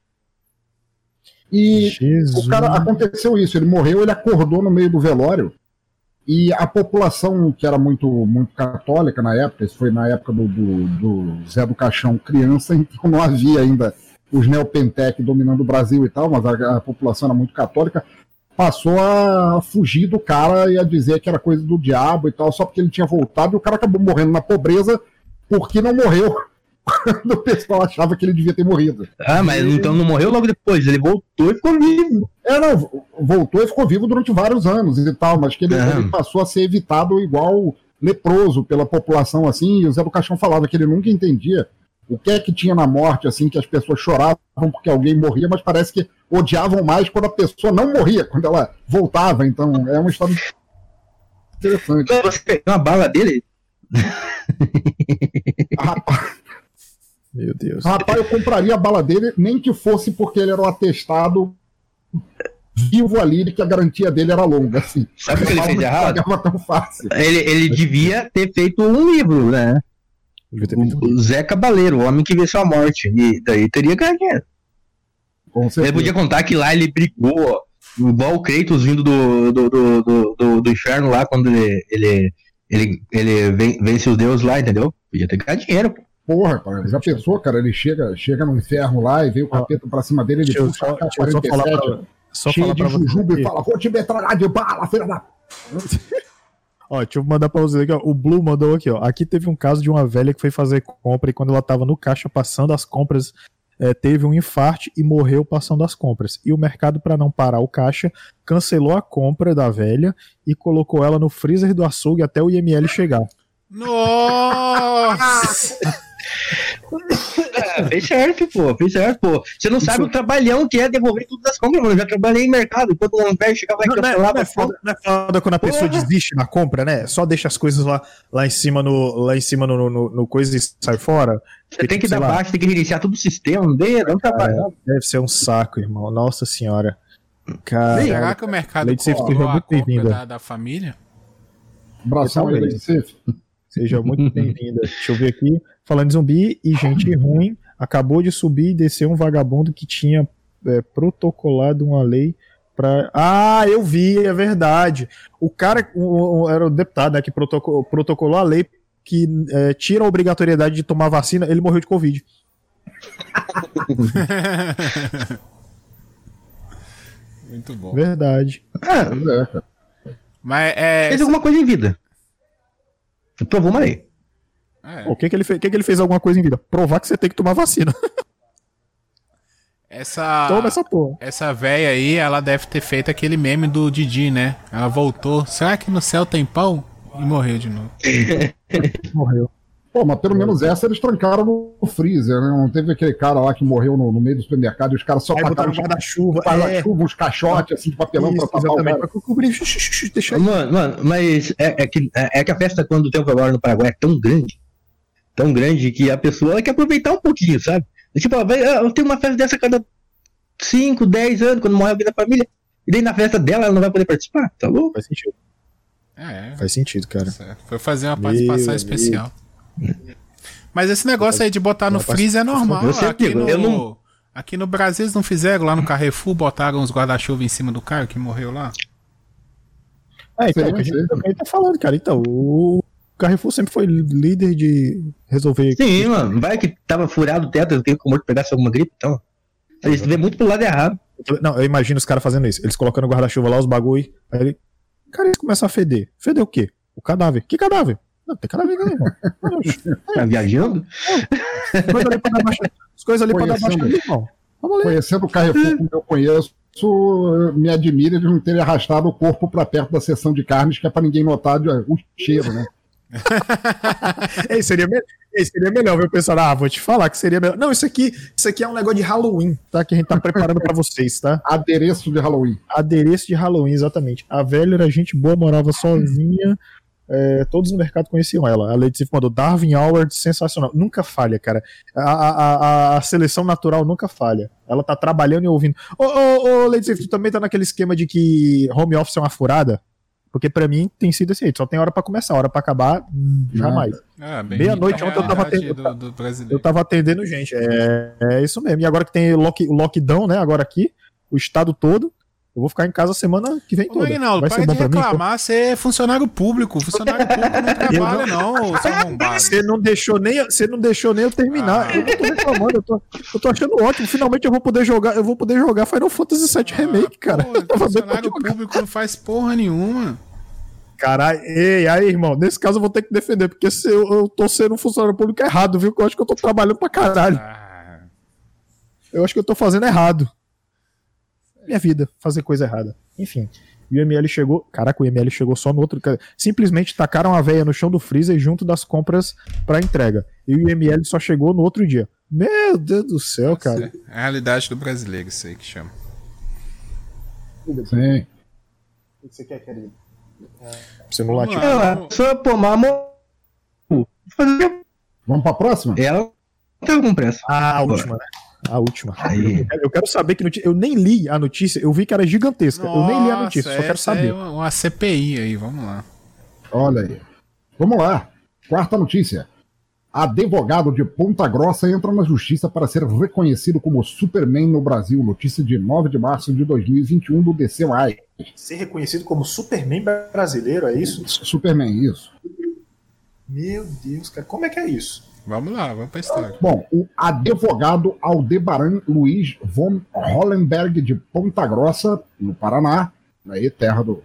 E Jesus. o cara aconteceu isso, ele morreu, ele acordou no meio do velório e a população que era muito muito católica na época, isso foi na época do, do, do Zé do Caixão criança, <laughs> então não havia ainda os neopentec dominando o Brasil e tal, mas a, a população era muito católica passou a fugir do cara e a dizer que era coisa do diabo e tal, só porque ele tinha voltado e o cara acabou morrendo na pobreza porque não morreu <laughs> quando o pessoal achava que ele devia ter morrido. Ah, mas e... então não morreu logo depois, ele voltou e ficou vivo. É, não, voltou e ficou vivo durante vários anos e tal, mas que ele, é. ele passou a ser evitado igual leproso pela população assim, e o Zé do Caixão falava que ele nunca entendia o que é que tinha na morte, assim, que as pessoas choravam porque alguém morria, mas parece que odiavam mais quando a pessoa não morria, quando ela voltava. Então, é uma história interessante. Você pegou uma bala dele? <laughs> Rapaz. Meu Deus. Rapaz, eu compraria a bala dele, nem que fosse porque ele era um atestado vivo ali e que a garantia dele era longa. Assim. Sabe o que ele fez errado? Tão fácil. Ele, ele devia ter feito um livro, né? O, o Zé Cabaleiro, o homem que venceu a morte. E daí teria ganho dinheiro. Ele podia contar que lá ele brigou, igual o Kratos vindo do, do, do, do, do inferno lá, quando ele, ele, ele, ele vence os deuses lá, entendeu? Podia ter ganhado dinheiro, pô. Porra, cara, já pensou, cara? Ele chega, chega no inferno lá e vem o capeta pra cima dele, ele puxa a K-47, só falar pra, só cheio de jujuba e fala, vou te metralhar de bala, filha da... Ó, deixa eu mandar pra vocês aqui, ó. O Blue mandou aqui, ó. Aqui teve um caso de uma velha que foi fazer compra e quando ela tava no caixa passando as compras, é, teve um infarte e morreu passando as compras. E o mercado, para não parar o caixa, cancelou a compra da velha e colocou ela no freezer do açougue até o IML chegar. Nossa! <laughs> É, fez certo, pô, fez certo, pô. Você não sabe o trabalhão que é devolver tudo das compras, mano. Eu já trabalhei em mercado, enquanto o velho chegava não, é- eu não falava, é foda, não é foda quando a pessoa Porra. desiste na compra, né? Só deixa as coisas lá, lá em cima no lá em cima no, no, no coisa e sai fora. Você tem que dar lá. baixo, tem que reiniciar todo o sistema, não dê, não trabalhar. Deve ser um saco, irmão. Nossa senhora. Cara, Será que o mercado Lady Safe, seja muito bem-vinda. da, da família? Abração Talvez. Recife. seja muito bem-vinda. Deixa eu ver aqui. Falando de zumbi e gente ruim, acabou de subir e descer um vagabundo que tinha é, protocolado uma lei pra. Ah, eu vi, é verdade. O cara o- o- era o deputado né, que protoco- protocolou a lei que é, tira a obrigatoriedade de tomar vacina, ele morreu de Covid. <laughs> Muito bom. Verdade. É, cara. Mas é. fez alguma coisa em vida. Provou uma lei. É, O que, que, ele fez, o que, que ele fez alguma coisa em vida? Provar que você tem que tomar vacina. essa. Toma essa porra. Essa véia aí, ela deve ter feito aquele meme do Didi, né? Ela voltou. Será que no céu tem pão? E morreu de novo. <laughs> Morreu. Pô, mas pelo menos essa eles trancaram no freezer, né? Não teve aquele cara lá que morreu no, no meio do supermercado e os caras só Aí botaram um guarda-chuva. É, guarda-chuva, uns caixotes assim de papelão pra isso, tapar o cara. Pra cobrir. Deixa aí. Mano, mano, mas é, é que, é, é que a festa quando tem o agora no Paraguai é tão grande, tão grande que a pessoa quer aproveitar um pouquinho, sabe? Tipo, ó, vai, ah, eu tenho uma festa dessa a cada 5, 10 anos, quando morre alguém da família. E daí na festa dela ela não vai poder participar, tá louco? Faz sentido. É, Faz sentido, cara. certo. foi fazer uma Meu participação amigo. especial. Mas esse negócio aí de botar no freezer é normal. Eu Aqui digo, no, eu não- aqui no Brasil eles não fizeram lá no Carrefour, botaram os guarda-chuva em cima do cara que morreu lá. É, então, o que a gente também tá falando, cara. Então, o Carrefour sempre foi líder de resolver. Sim, mano, vai que tava furado o teto, eu tenho como pegasse alguma gripe, então. Eles vê muito pro lado errado. Não, eu imagino os caras fazendo isso. Eles colocando o guarda-chuva lá, os bagulho. Aí ele. Cara, eles começam a feder. Feder o quê? O cadáver. Que cadáver? Não, tem cadáver não, irmão. <laughs> Tá viajando? As coisas ali pra dar baixa. As coisas ali pra dar baixa ali, irmão. Vamos ler. Conhecendo o Carrefour como eu conheço, me admira de não terem arrastado o corpo pra perto da seção de carnes, que é pra ninguém notar de- o cheiro, né? <laughs> Ei, seria, me... Seria melhor, viu, pessoal? Ah, vou te falar que seria melhor. Não, isso aqui, isso aqui é um negócio de Halloween, tá? Que a gente tá preparando pra vocês, tá? Adereço de Halloween. Adereço de Halloween, exatamente. A velha era gente boa, morava sozinha. é, todos no mercado conheciam ela. A Sif mandou Darwin Howard, sensacional. Nunca falha, cara. A, a, a, seleção natural nunca falha. Ela tá trabalhando e ouvindo. Ô, ô, ô Sif, tu também tá naquele esquema de que home office é uma furada? Porque pra mim tem sido assim, só tem hora pra começar, hora pra acabar, hum, jamais. Ah, bem Meia-noite a ontem eu tava realidade tendo- do, do. Eu tava atendendo gente. É, é isso mesmo. E agora que tem lock, o lockdown, né? Agora aqui, o estado todo, eu vou ficar em casa a semana que vem Ô, toda. Vai para ser bom de pra mim? reclamar, você é funcionário público. Funcionário público não <laughs> trabalha, não, seu. <laughs> Você não deixou nem, você não deixou nem eu terminar. Ah. Eu não tô reclamando, eu tô, eu tô achando ótimo. Finalmente eu vou poder jogar, eu vou poder jogar Final Fantasy VII Remake, cara. Ah, Pô, <laughs> funcionário público não faz porra nenhuma. Caralho, ei, aí, irmão, nesse caso eu vou ter que defender, porque se eu, eu tô sendo um funcionário público errado, viu? Que eu acho que eu tô trabalhando pra caralho. Ah, Eu acho que eu tô fazendo errado. Minha vida, fazer coisa errada. Enfim. E o ML chegou. Caraca, o ML chegou só no outro. Simplesmente tacaram a veia no chão do freezer junto das compras pra entrega. E o ML só chegou no outro dia. Meu Deus do céu, cara. é a realidade do brasileiro, isso aí que chama. Sim. O que você quer, querido? Você não Vamos late. lá. É, a pessoa, pô, mamou. Fazer. Vamos pra próxima? Ela não tava com pressa. Ah, a última, né? A última. Aí. Eu quero- saber que notícia. Eu nem li a notícia, eu vi que era gigantesca. eu nem li a notícia, só Nossa, quero saber. É uma, uma CPI aí, vamos lá. Olha aí. Vamos lá. Quarta notícia. Advogado de Ponta Grossa entra na justiça para ser reconhecido como Superman no Brasil. Notícia de 9 de março de 2021 do DCY. Ser reconhecido como Superman brasileiro, é isso? Superman, isso. Meu Deus, cara, como é que é isso? Vamos lá, vamos pra história. Bom, o advogado Aldebaran Luiz von Hollenberg de Ponta Grossa, no Paraná, aí, terra do,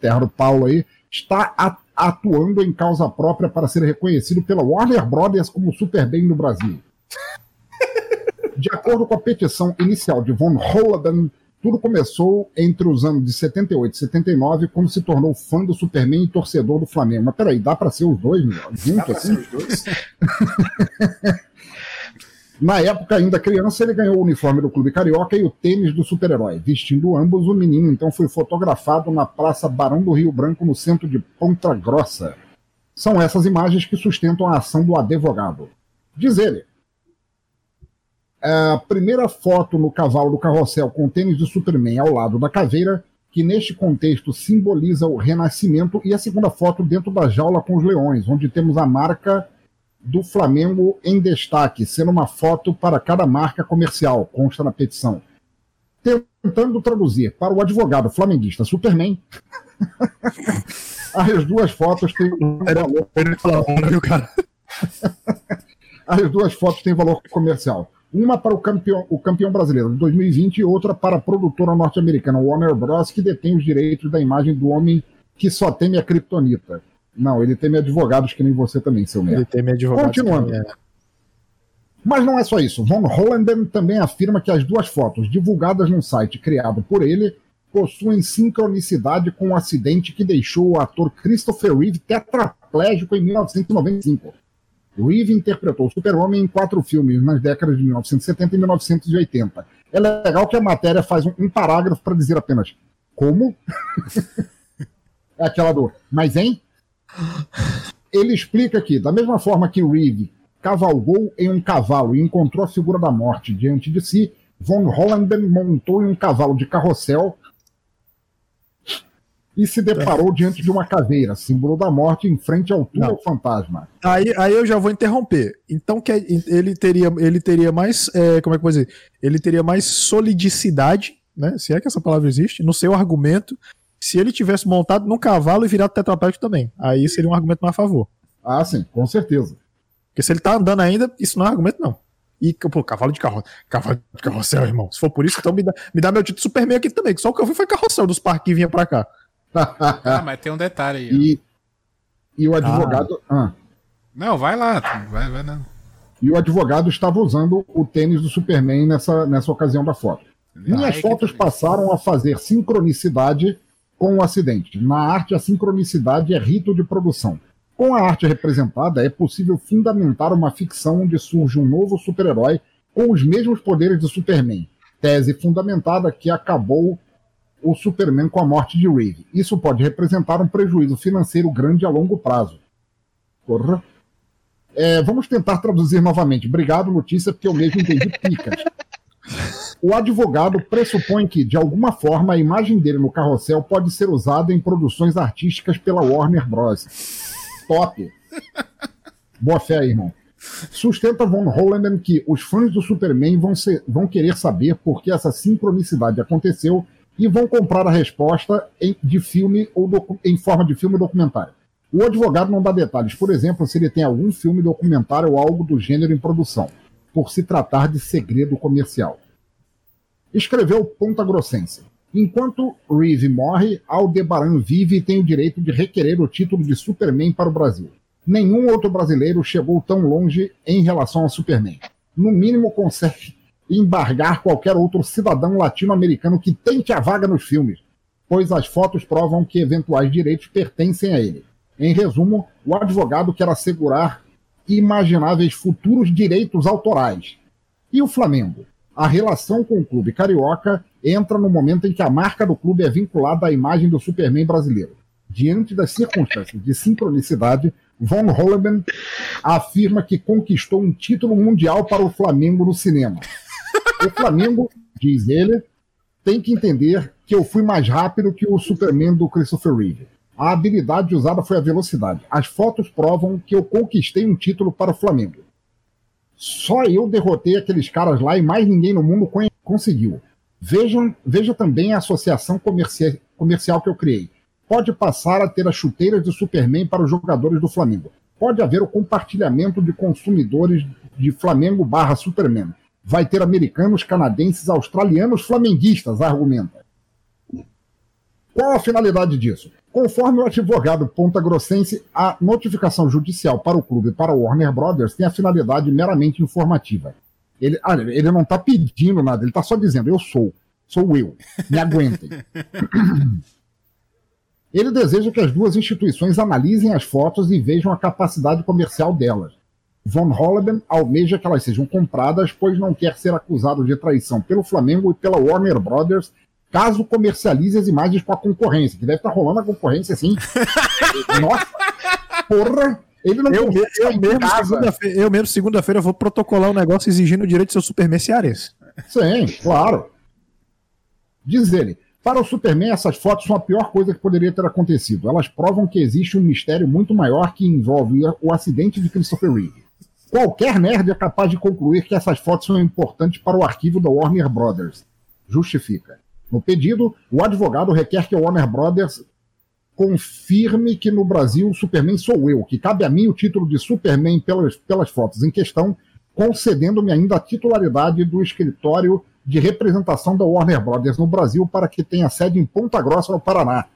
terra do Paulo aí, está a- atuando em causa própria para ser reconhecido pela Warner Brothers como Superman no Brasil. <laughs> De acordo com a petição inicial de Von Holladen, tudo começou entre os anos de 78 e 79, quando se tornou fã do Superman e torcedor do Flamengo. Mas peraí, dá para ser os dois, meu? Junto assim? Os dois? <laughs> Na época, ainda criança, ele ganhou o uniforme do Clube Carioca e o tênis do super-herói. Vestindo ambos, o menino então foi fotografado na Praça Barão do Rio Branco, no centro de Ponta Grossa. São essas imagens que sustentam a ação do advogado. Diz ele. A primeira foto no cavalo do carrossel com tênis do Superman ao lado da caveira, que neste contexto simboliza o renascimento, e a segunda foto dentro da jaula com os leões, onde temos a marca do Flamengo em destaque, sendo uma foto para cada marca comercial, consta na petição. Tentando traduzir para o advogado flamenguista Superman, <laughs> as duas fotos têm um valor. <laughs> As duas fotos têm valor comercial. Uma para o campeão, o campeão brasileiro de 2020 e outra para a produtora norte-americana Warner Bros., que detém os direitos da imagem do homem que só teme a criptonita. Não, ele teme advogados que nem você também, seu merda. Ele teme advogados. Continuando. É. Mas não é só isso. Von Hollenden também afirma que as duas fotos divulgadas num site criado por ele possuem sincronicidade com o um acidente que deixou o ator Christopher Reeve tetraplégico em 1995. Reeve interpretou o Super-Homem em quatro filmes nas décadas de 1970 e 1980. É legal que a matéria faz um, um parágrafo para dizer apenas como? <laughs> é aquela do mas hein? Ele explica que, da mesma forma que Reeve cavalgou em um cavalo e encontrou a figura da morte diante de si, Von Hollanden montou em um cavalo de carrossel e se deparou diante de uma caveira, símbolo da morte, em frente ao túnel fantasma. Aí, aí eu já vou interromper. Então que ele teria, ele teria mais, é, como é que eu vou dizer? Ele teria mais solidicidade, né? Se é que essa palavra existe, no seu argumento se ele tivesse montado num cavalo e virado tetraplégico também. Aí seria um argumento mais a favor. Ah, sim, com certeza. Porque se ele tá andando ainda, isso não é argumento, não. E, pô, cavalo de carro, cavalo de carrossel, irmão. Se for por isso, então me dá, me dá meu título Superman aqui também, que só o que eu vi foi carrossel dos parques que vinha pra cá. Ah, <laughs> mas tem um detalhe aí. E, e o advogado. Ah. Ah. Não, vai lá, vai, vai não. E o advogado estava usando o tênis do Superman nessa, nessa ocasião da foto. Minhas fotos passaram a fazer sincronicidade com o acidente. Na arte, a sincronicidade é rito de produção. Com a arte representada, é possível fundamentar uma ficção onde surge um novo super-herói com os mesmos poderes do Superman. Tese fundamentada que acabou o Superman com a morte de Reeve. Isso pode representar um prejuízo financeiro grande a longo prazo. Porra. É, vamos tentar traduzir novamente. Obrigado, notícia, porque eu mesmo entendi picas. <laughs> O advogado pressupõe que, de alguma forma, a imagem dele no carrossel pode ser usada em produções artísticas pela Warner Bros. Top! Boa fé irmão. Sustenta Von Hollenden que os fãs do Superman vão, ser, vão querer saber por que essa sincronicidade aconteceu e vão comprar a resposta em, de filme ou em forma de filme documentário. O advogado não dá detalhes, por exemplo, se ele tem algum filme documentário ou algo do gênero em produção, por se tratar de segredo comercial escreveu Ponta Grossense. Enquanto Reeve morre, Aldebaran vive e tem o direito de requerer o título de Superman para o Brasil. Nenhum outro brasileiro chegou tão longe em relação ao Superman. No mínimo, consegue embargar qualquer outro cidadão latino-americano que tente a vaga nos filmes, pois as fotos provam que eventuais direitos pertencem a ele. Em resumo, o advogado quer assegurar imagináveis futuros direitos autorais. E o Flamengo? a relação com o clube carioca entra no momento em que a marca do clube é vinculada à imagem do Superman brasileiro. Diante das circunstâncias de sincronicidade, Von Holleben afirma que conquistou um título mundial para o Flamengo no cinema. O Flamengo, diz ele, tem que entender que eu fui mais rápido que o Superman do Christopher Reeve. A habilidade usada foi a velocidade. As fotos provam que eu conquistei um título para o Flamengo. Só eu derrotei aqueles caras lá e mais ninguém no mundo conseguiu. Vejam, veja também a associação comercial, comercial que eu criei. Pode passar a ter as chuteiras do Superman para os jogadores do Flamengo. Pode haver o compartilhamento de consumidores de Flamengo barra Superman. Vai ter americanos, canadenses, australianos, flamenguistas, argumenta. Qual a finalidade disso? Conforme o advogado Ponta Grossense, a notificação judicial para o clube e para o Warner Brothers tem a finalidade meramente informativa. Ele, ah, ele não está pedindo nada, ele está só dizendo: eu sou, sou eu, me aguentem. <laughs> Ele deseja que as duas instituições analisem as fotos e vejam a capacidade comercial delas. Von Holleben almeja que elas sejam compradas, pois não quer ser acusado de traição pelo Flamengo e pela Warner Brothers caso comercialize as imagens com a concorrência, que deve estar rolando a concorrência assim. <laughs> Nossa, porra! Ele não eu, eu, mesmo segunda-feira, eu mesmo segunda-feira vou protocolar um negócio exigindo o direito de ser o Superman cearense. Sim, claro. Diz ele, para o Superman, essas fotos são a pior coisa que poderia ter acontecido. Elas provam que existe um mistério muito maior que envolve o acidente de Christopher Reeve. Qualquer nerd é capaz de concluir que essas fotos são importantes para o arquivo da Warner Brothers. Justifica. No pedido, o advogado requer que a Warner Brothers confirme que no Brasil o Superman sou eu, que cabe a mim o título de Superman pelas, pelas fotos em questão, concedendo-me ainda a titularidade do escritório de representação da Warner Brothers no Brasil para que tenha sede em Ponta Grossa, no Paraná.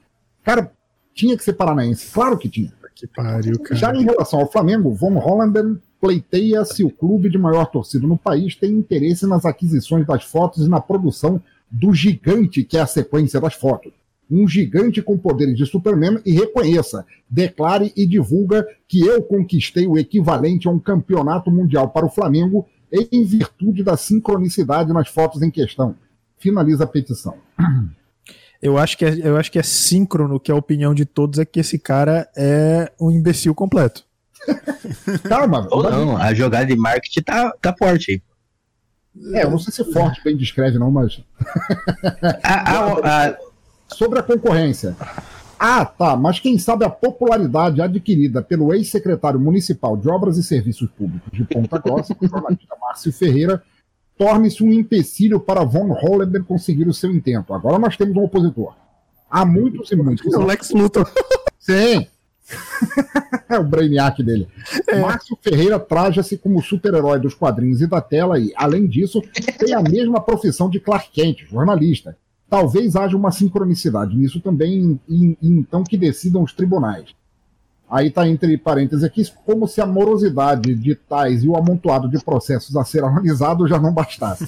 Cara, tinha que ser paranaense, claro que tinha. Que pariu, cara. Já em relação ao Flamengo, Von Hollanden pleiteia se o clube de maior torcida no país tem interesse nas aquisições das fotos e na produção do gigante que é a sequência das fotos. Um gigante com poderes de Superman e reconheça, declare e divulga que eu conquistei o equivalente a um campeonato mundial para o Flamengo em virtude da sincronicidade nas fotos em questão. Finaliza a petição. Eu acho que é, eu acho que é síncrono que a opinião de todos é que esse cara é um imbecil completo. <laughs> Calma. Ou não, a jogada de marketing tá, tá forte aí. É, eu não sei se forte bem descreve, não, mas. a, a, a... Sobre a concorrência. Ah, tá, mas quem sabe a popularidade adquirida pelo ex-secretário municipal de Obras e Serviços Públicos de Ponta Grossa, o jornalista Márcio Ferreira, torne-se um empecilho para Von Hollender conseguir o seu intento. Agora nós temos um opositor. Há muitos e muitos. O Lex Luthor. Sim, <laughs> é o brainiac dele. É. Márcio Ferreira traja-se como super-herói dos quadrinhos e da tela e, além disso, tem a mesma profissão de Clark Kent, jornalista. Talvez haja uma sincronicidade nisso também, e, e então que decidam os tribunais. Aí está entre parênteses aqui, como se a morosidade de tais e o amontoado de processos a ser analisado já não bastasse.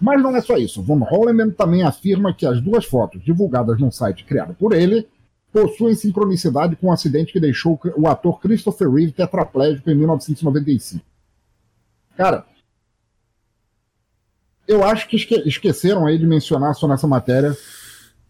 Mas não é só isso. Von Holleman também afirma que as duas fotos divulgadas num site criado por ele possuem sincronicidade com o um acidente que deixou o ator Christopher Reeve tetraplégico em 1995. Cara, eu acho que esque esqueceram aí de mencionar só nessa matéria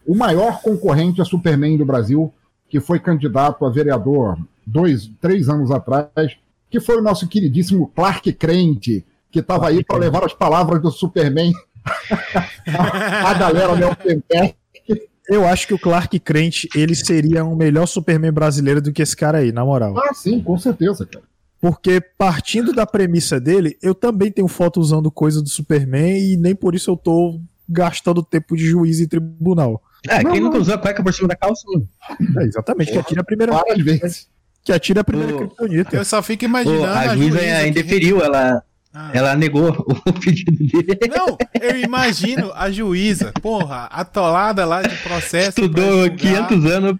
o maior concorrente a Superman do Brasil, que foi candidato a vereador dois, três anos atrás, que foi o nosso queridíssimo Clark Crente, que estava aí para levar as palavras do Superman <laughs> a galera Tempest eu acho que o Clark Crente, ele seria um melhor Superman brasileiro do que esse cara aí, na moral. Ah, sim, com certeza, cara. Porque partindo da premissa dele, eu também tenho foto usando coisa do Superman e nem por isso eu tô gastando tempo de juiz e tribunal. É, não, quem nunca usou a cueca por cima da calça? É, exatamente, que atira a primeira vez. Que atira a primeira criptonita. Eu só fico imaginando. a, a juíza ainda deferiu, ela ah. Ela negou o <laughs> pedido dele. Não, eu imagino a juíza, porra, atolada lá de processo. Estudou 500 anos.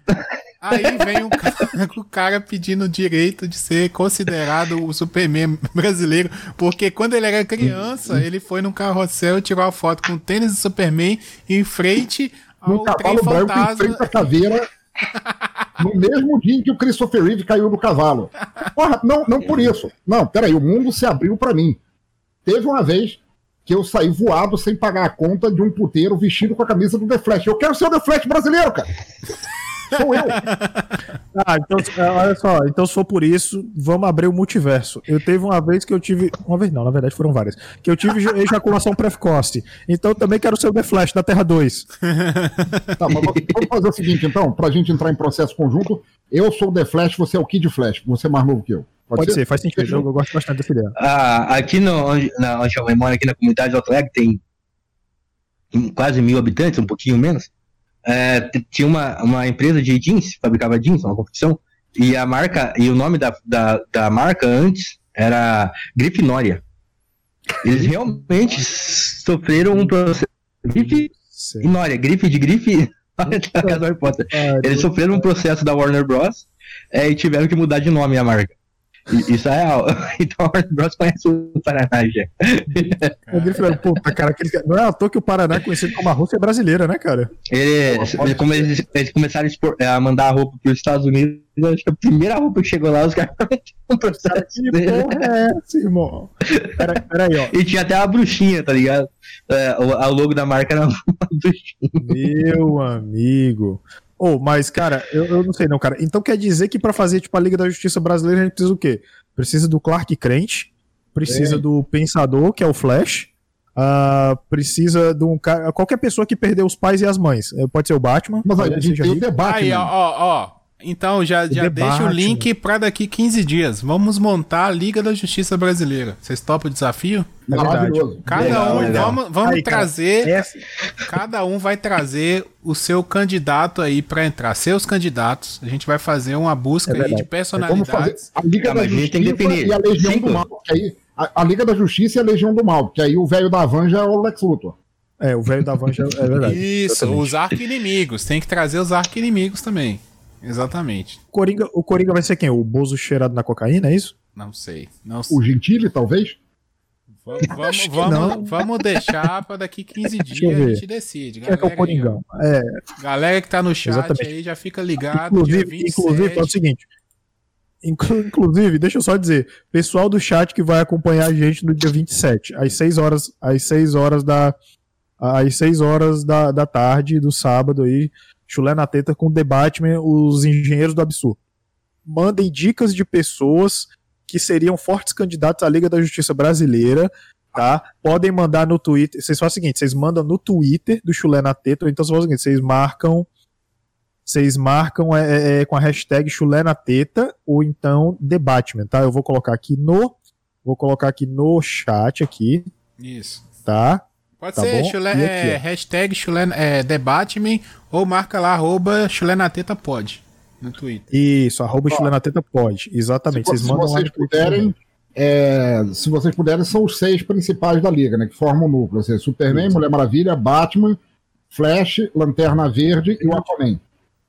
Aí vem um cara, <laughs> o cara pedindo o direito de ser considerado o Superman brasileiro, porque quando ele era criança, ele foi num carrossel e tirou a foto com o tênis do Superman em frente ao no trem fantasma. Em frente à caveira <laughs> no mesmo dia em que o Christopher Reeve caiu do cavalo. Porra, não, não por isso. Não, peraí, o mundo se abriu para mim. Teve uma vez que eu saí voado sem pagar a conta de um puteiro vestido com a camisa do The Flash. Eu quero ser o The Flash brasileiro, cara. Sou eu. <laughs> Ah, então, olha só, então se for por isso, vamos abrir o multiverso. Eu teve uma vez que eu tive. Uma vez não, na verdade foram várias. Que eu tive <laughs> ejaculação precoce. Então eu também quero ser o The Flash da Terra 2. <laughs> Tá, mas vamos fazer o seguinte, então, pra gente entrar em processo conjunto. Eu sou o The Flash, você é o Kid Flash, você é mais novo que eu. Pode, Pode ser? ser? faz sentido. Eu, eu, gosto bastante dessa ideia. Ah, aqui no, onde, na, onde eu moro, aqui na comunidade de Alto Alegre, tem quase mil habitantes, um pouquinho menos. É, tinha uma, uma empresa de jeans, fabricava jeans, uma confecção, e a marca, e o nome da, da, da marca antes era Grifinória. Eles realmente sofreram um processo. Grife Nória, grife de grife. <laughs> Eles sofreram um processo da Warner Bros. É, e tiveram que mudar de nome a marca. Isso é real. <laughs> Então a Warner Bros. conhece o Paraná já. Eu falei, puta, cara, aquele... não é à toa que o Paraná é conhecido como a Rússia brasileira, né, cara? Ele, ele, como eles, eles começaram a, expor, a mandar a roupa para os Estados Unidos, acho que a primeira roupa que chegou lá, os caras um processo Que porra é essa, irmão? Pera, pera aí, ó. E tinha até uma bruxinha, tá ligado? É, o, o logo da marca era uma bruxinha. Meu amigo. Oh, mas, cara, eu, eu, não sei não, cara. Então quer dizer que para fazer, tipo, a Liga da Justiça Brasileira, a gente precisa o quê? Precisa do Clark Crente, precisa é. do Pensador, que é o Flash, uh, precisa de um cara... Qualquer pessoa que perdeu os pais e as mães. É, pode ser o Batman. Mas a gente tem o debate. Aí, ó, ó, ó. Então já, já deixa o link para daqui 15 dias. Vamos montar a Liga da Justiça Brasileira. Vocês topam o desafio? É Maravilhoso. Cada legal, um, legal. vamos, vamos aí, trazer. Cara, cada um vai trazer o seu candidato aí para entrar. Seus candidatos. A gente vai fazer uma busca é aí de personalidades. A Liga da Justiça tem que definir. e a Legião Sim, do Mal. Aí, a, a, Liga da Justiça e a Legião do Mal. Que aí o velho da Van já é o Lex Luthor. É, o velho da Van já é verdade. Isso, Exatamente. os arqui-inimigos. Tem que trazer os arqui-inimigos também. Exatamente. O Coringa, o Coringa vai ser quem? O Bozo cheirado na cocaína, é isso? Não sei. Não sei. O Gentili, talvez? Vamos, vamos, vamos, deixar para daqui 15 dias a gente decide. Quem é que é o Coringão? É. Galera que tá no chat Exatamente. aí já fica ligado. Inclusive, inclusive é o seguinte. Inclusive, deixa eu só dizer, pessoal do chat que vai acompanhar a gente no dia 27, às 6 horas, às 6 horas da às 6 horas da, da tarde do sábado aí, chulé na teta com o debate os engenheiros do absurdo. Mandem dicas de pessoas que seriam fortes candidatos à Liga da Justiça Brasileira, tá? Podem mandar no Twitter. Vocês fazem o seguinte: vocês mandam no Twitter do Chulé na Teta, ou então vocês fazem o seguinte: vocês marcam. Vocês marcam é, é, é, com a hashtag Chulé na Teta, ou então Debatman, tá? Eu vou colocar aqui no. Vou colocar aqui no chat aqui. Isso. Tá? Pode tá ser, chulé, aqui, é, hashtag chulé, é, debatme ou marca lá, arroba chulé na teta pode, no Twitter. Isso, arroba chulé na teta pode, exatamente. Se, vocês mandam se vocês puderem, é, se vocês puderem, são os seis principais da liga, né, que formam o núcleo, ou seja, Superman, Isso. Mulher Maravilha, Batman, Flash, Lanterna Verde e o Aquaman.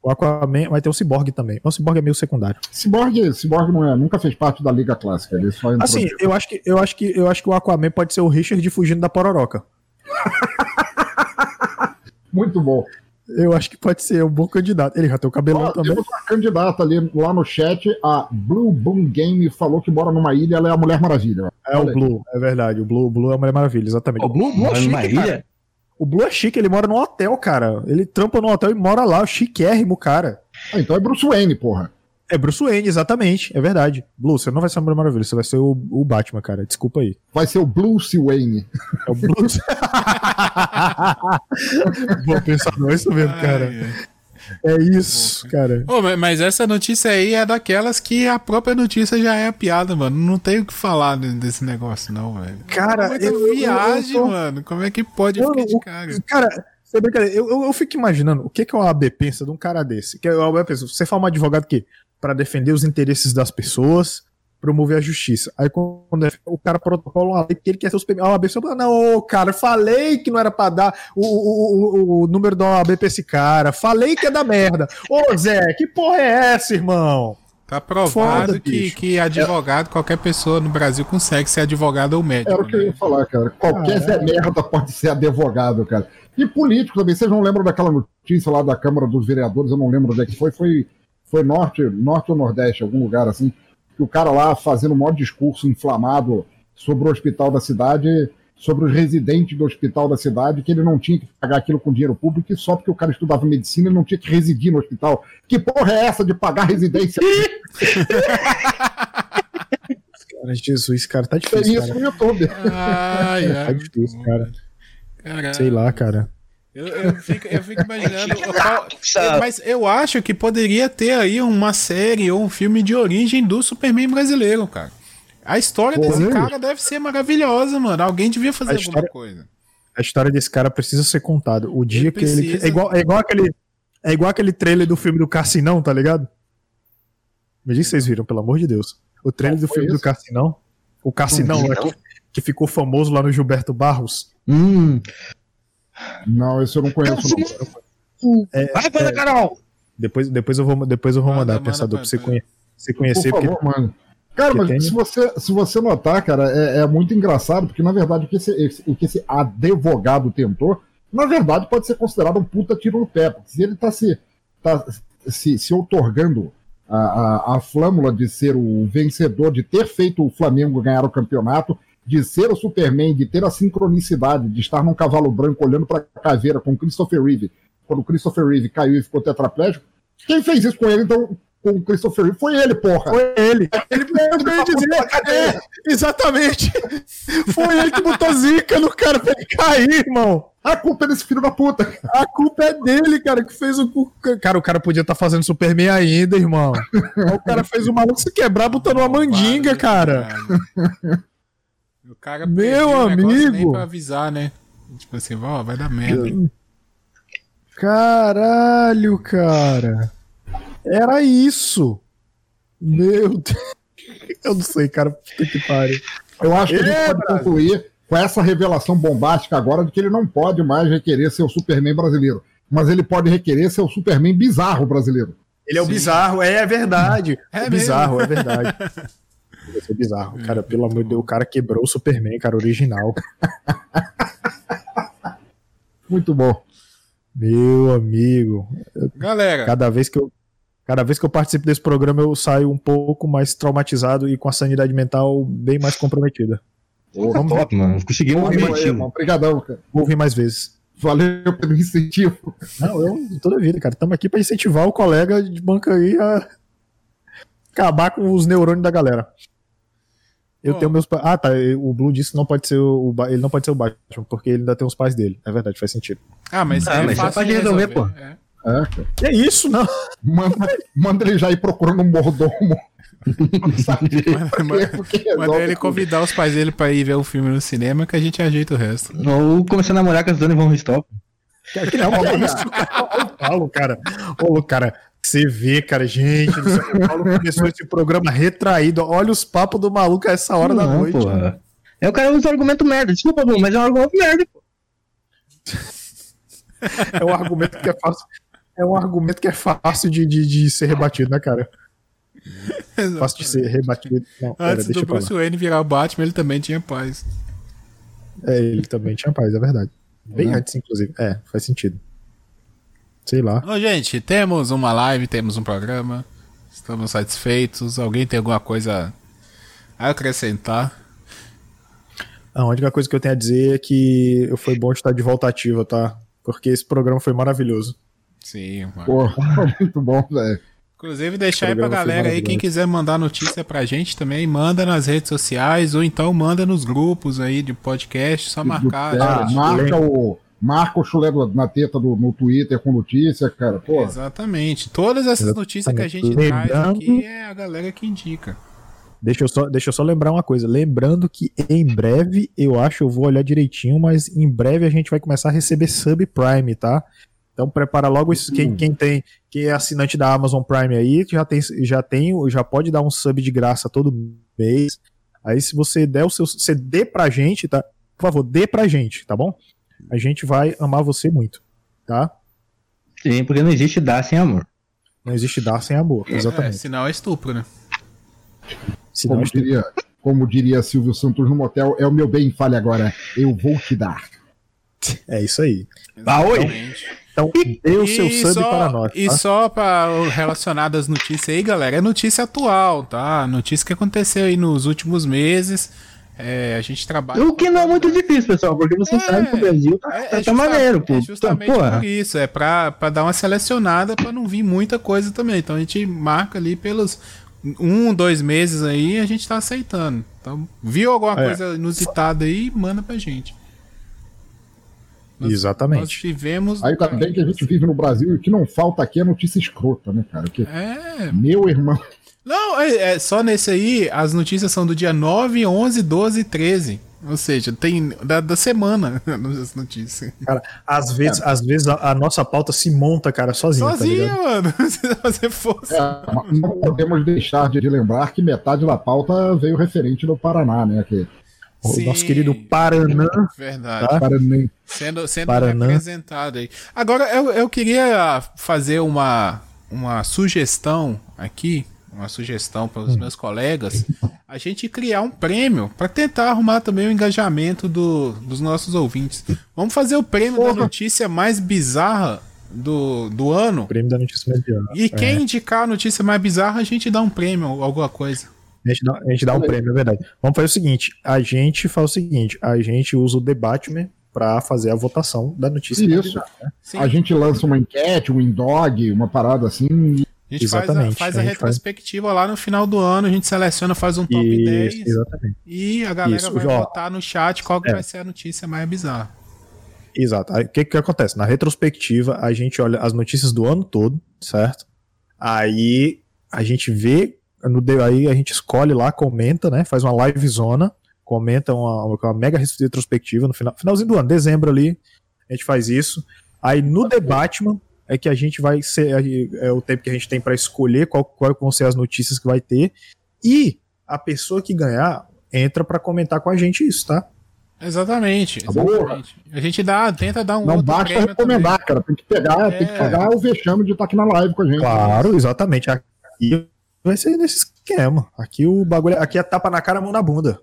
O Aquaman vai ter o Cyborg também. O Cyborg é meio secundário. Cyborg, Cyborg não é, nunca fez parte da liga clássica. Ele só assim, eu acho que eu acho que eu acho que o Aquaman pode ser o Richard fugindo da pororoca. Muito bom. Eu acho que pode ser um bom candidato. Ele já tem o cabelão também. Temos uma candidata ali lá no chat, a Blue Boom Game, falou que mora numa ilha, ela é a Mulher Maravilha. É o Blue, é verdade. O Blue, Blue é a Mulher Maravilha, exatamente. O Blue, Blue é chique, cara. O Blue é chique, ele mora num hotel, cara. Ele trampa no hotel e mora lá, o chiquérrimo, cara. Ah, então é Bruce Wayne, porra. É Bruce Wayne, exatamente. É verdade. Blue, você não vai ser a Mulher Maravilha, você vai ser o, o Batman, cara. Desculpa aí. Vai ser o Bruce Wayne. É o Bruce. Vou pensar não, é isso mesmo, cara. É isso, cara. Oh, mas essa notícia aí é daquelas que a própria notícia já é a piada, mano. Não tenho o que falar desse negócio, não, velho. Cara, é eu, viagem, eu, eu tô... mano. Como é que pode eu, ficar de cara? Cara, você eu, eu, eu, fico imaginando o que, que o OAB pensa de um cara desse. Que o OAB pensa, você fala um advogado que para defender os interesses das pessoas, promover a justiça. Aí quando é, o cara protocola uma lei que ele quer ser o super. A OAB fala, não, cara, falei que não era para dar o, o, o, o, número da OAB pra esse cara. Falei que é da merda. <laughs> Ô, Zé, que porra é essa, irmão? Tá provado Foda, que, que advogado, é. qualquer pessoa no Brasil consegue ser advogado ou médico. Era o que eu ia né? falar, cara. Qualquer ah, Zé é. merda pode ser advogado, cara. E político também. Vocês não lembram daquela notícia lá da Câmara dos Vereadores? Eu não lembro onde é que foi. Foi foi norte, norte ou nordeste, algum lugar assim, que o cara lá fazendo um maior discurso inflamado sobre o hospital da cidade, sobre os residentes do hospital da cidade, que ele não tinha que pagar aquilo com dinheiro público, e só porque o cara estudava medicina, ele não tinha que residir no hospital. Que porra é essa de pagar residência? cara, Jesus, cara, tá difícil. É isso no YouTube. Ai, ai, tá difícil, cara. Caralho. Sei lá, cara. Eu, eu, fico, eu fico <laughs> imaginando. qual, mas eu acho que poderia ter aí uma série ou um filme de origem do Superman brasileiro, cara. A história Pô, desse cara deve ser maravilhosa, mano. Alguém devia fazer a alguma coisa. A história desse cara precisa ser contada. O dia ele que precisa. ele. É igual, é igual aquele. É igual aquele trailer do filme do Cassinão, tá ligado? Me diz se vocês viram, pelo amor de Deus. O trailer do filme isso? do Cassinão. O Cassinão, que, que ficou famoso lá no Gilberto Barros. Hum, não, esse eu não conheço. É, Vai, Fada é, Carol! Depois, depois eu vou, depois eu vou manda, mandar, manda, pensador, pra você, conhe você conhecer. Por favor, porque... mano. Cara, mas tem... se, você, se você notar, cara, é, é, muito engraçado, porque na verdade o que, esse, esse, o que esse advogado tentou, na verdade pode ser considerado um puta tiro no pé, porque se ele tá se, tá se, se otorgando a, a, a flâmula de ser o vencedor, de ter feito o Flamengo ganhar o campeonato, de ser o Superman, de ter a sincronicidade, de estar num cavalo branco olhando para a caveira com Christopher Reeve, quando o Christopher Reeve caiu e ficou tetraplégico. Quem fez isso com ele, então, com o Christopher Reeve? Foi ele, porra. Foi ele. Ele veio dizer. É, exatamente. Foi ele que botou zica no cara pra ele cair, irmão. A culpa é desse filho da puta. A culpa é dele, cara, que fez o. Cara, o cara podia estar tá fazendo Superman ainda, irmão. o cara fez o maluco se quebrar botando uma mandinga, cara. O cara Meu amigo. Nem pra avisar, né? Tipo assim, ó, vai dar merda. Caralho, cara. Era isso. Meu Deus. Eu não sei, cara. Puta que pariu. Eu acho que é, a gente pode concluir com essa revelação bombástica agora de que ele não pode mais requerer ser o Superman brasileiro. Mas ele pode requerer ser o Superman bizarro brasileiro. Ele é o Sim. bizarro, é, é verdade. É, é bizarro, é verdade. <laughs> Vai ser bizarro. Cara, pelo amor de Deus, o cara quebrou o Superman, cara, original. <laughs> Muito bom. Meu amigo. Galera. Cada vez que eu. Cada vez que eu participo desse programa, eu saio um pouco mais traumatizado e com a sanidade mental bem mais comprometida. Oh, Vamos top, ver. mano. Conseguimos um objetivo. Obrigadão, cara. Vou ouvir mais vezes. Valeu pelo incentivo. Não, eu toda vida, cara. Estamos aqui para incentivar o colega de banca aí a acabar com os neurônios da galera. Eu tenho meus pais. Ah, tá. O Blue disse que não pode ser o. Ele não pode ser o Batman, porque ele ainda tem os pais dele. É verdade, faz sentido. Ah, mas, ah, é mas fácil de resolver, pô. É. É, é isso, não. Manda, manda ele já ir procurando um mordomo. <laughs> manda, ele convidar os pais dele pra ir ver o filme no cinema que a gente ajeita o resto. Ou começar a namorar com as Dani Von Stop. Que não, <laughs> é isso, cara. Paulo, cara. Ô, cara, você vê, cara, gente, o Paulo <laughs> começou esse programa retraído. Olha os papos do maluco a essa hora não, da noite. Porra. É o cara usa um argumento merda. Desculpa, Bruno, mas é um argumento merda, pô. <laughs> É um argumento que é fácil. É um argumento que é fácil de, de, de ser rebatido, né, cara? Exatamente. Fácil de ser rebatido. Não, Antes pera, do Bruce Wayne virar o Batman, ele também tinha paz. É, ele também tinha paz, é verdade. Bem antes, inclusive. É, faz sentido. Sei lá. Ô, gente, temos uma live, temos um programa. Estamos satisfeitos. Alguém tem alguma coisa a acrescentar? A única coisa que eu tenho a dizer é que foi bom estar de volta ativa, tá? Porque esse programa foi maravilhoso. Sim, mano. Pô, muito bom, velho. Inclusive, deixar aí pra galera aí, quem quiser mandar notícia pra gente também, manda nas redes sociais ou então manda nos grupos aí de podcast, só marcar. Ah, marca o marca o chulé na teta do, no Twitter com notícia, cara. Pô. Exatamente. Todas essas notícias que a gente Lembrando... traz aqui é a galera que indica. Deixa eu, só, deixa eu só lembrar uma coisa. Lembrando que em breve, eu acho, eu vou olhar direitinho, mas em breve a gente vai começar a receber subprime, tá? Então prepara logo isso. Quem, quem tem, quem é assinante da Amazon Prime aí, já tem, já tem, já pode dar um sub de graça todo mês. Aí se você der o seu, você dê pra gente, tá? Por favor, dê pra gente, tá bom? A gente vai amar você muito, tá? Sim, porque não existe dar sem amor. Não existe dar sem amor, é, exatamente. É, sinal é estupro, né? Sinal como, é estupro. Diria, como diria Silvio Santos no motel, é o meu bem, fale agora, eu vou te dar. É isso aí. Ah, oi! Então, dê o seu sub só, para nós. Tá? E só para relacionado às notícias aí, galera, é notícia atual, tá? Notícia que aconteceu aí nos últimos meses. É, a gente trabalha. O que não é muito difícil, pessoal, porque você é, sabe que o Brasil tá, é, é tá maneiro, pô. É justamente então, por isso, é pra, pra dar uma selecionada pra não vir muita coisa também. Então a gente marca ali pelos um, dois meses aí a gente tá aceitando. Então, viu alguma é. coisa inusitada aí, manda pra gente. Nós, Exatamente. Nós tivemos. Aí também que a gente vive no Brasil e o que não falta aqui é notícia escrota, né, cara? Que é. Meu irmão. Não, é, é, só nesse aí, as notícias são do dia 9, 11, 12 e 13. Ou seja, tem da, da semana <laughs> as notícias. Cara, às vezes, às vezes a, a, nossa pauta se monta, cara, sozinha. Tá sozinha, tá mano. <laughs> Se você fosse. É, não podemos deixar de lembrar que metade da pauta veio referente do Paraná, né? Que o nosso querido Paraná. Verdade. Tá? Sendo, sendo Paraná. representado aí. Agora, eu, eu queria fazer uma, uma sugestão aqui, uma sugestão para os hum. meus colegas, a gente criar um prêmio para tentar arrumar também o engajamento do, dos nossos ouvintes. Vamos fazer o prêmio Porra. da notícia mais bizarra do, do ano. O prêmio da notícia mais bizarra. E quem é. indicar a notícia mais bizarra, a gente dá um prêmio, alguma coisa. A gente, dá, a gente dá um prêmio, é verdade. Vamos fazer o seguinte: a gente faz o seguinte, a gente usa o Debatman para fazer a votação da notícia. Isso. né? A gente lança uma enquete, um indog, uma parada assim. A gente exatamente. faz a, faz a, a retrospectiva faz... lá no final do ano, a gente seleciona, faz um top Isso, 10 exatamente. e a galera Isso, vai votar no chat qual que é. vai ser a notícia mais bizarra. Exato. O que, que acontece? Na retrospectiva, a gente olha as notícias do ano todo, certo? Aí a gente vê, no, aí a gente escolhe lá, comenta, né? Faz uma live zona, comenta uma, uma mega retrospectiva no final, finalzinho do ano, dezembro ali, a gente faz isso. Aí no The Batman é que a gente vai ser é, é o tempo que a gente tem para escolher qual, qual vão ser as notícias que vai ter e a pessoa que ganhar entra para comentar com a gente isso, tá? Exatamente, tá exatamente. A gente dá, tenta dar um Não basta recomendar, também. cara. Tem que pegar, é... tem que é. pegar o vexame de estar aqui na live com a gente. Claro, exatamente. Aqui vai ser nesse esquema. Aqui o bagulho, aqui é tapa na cara, mão na bunda.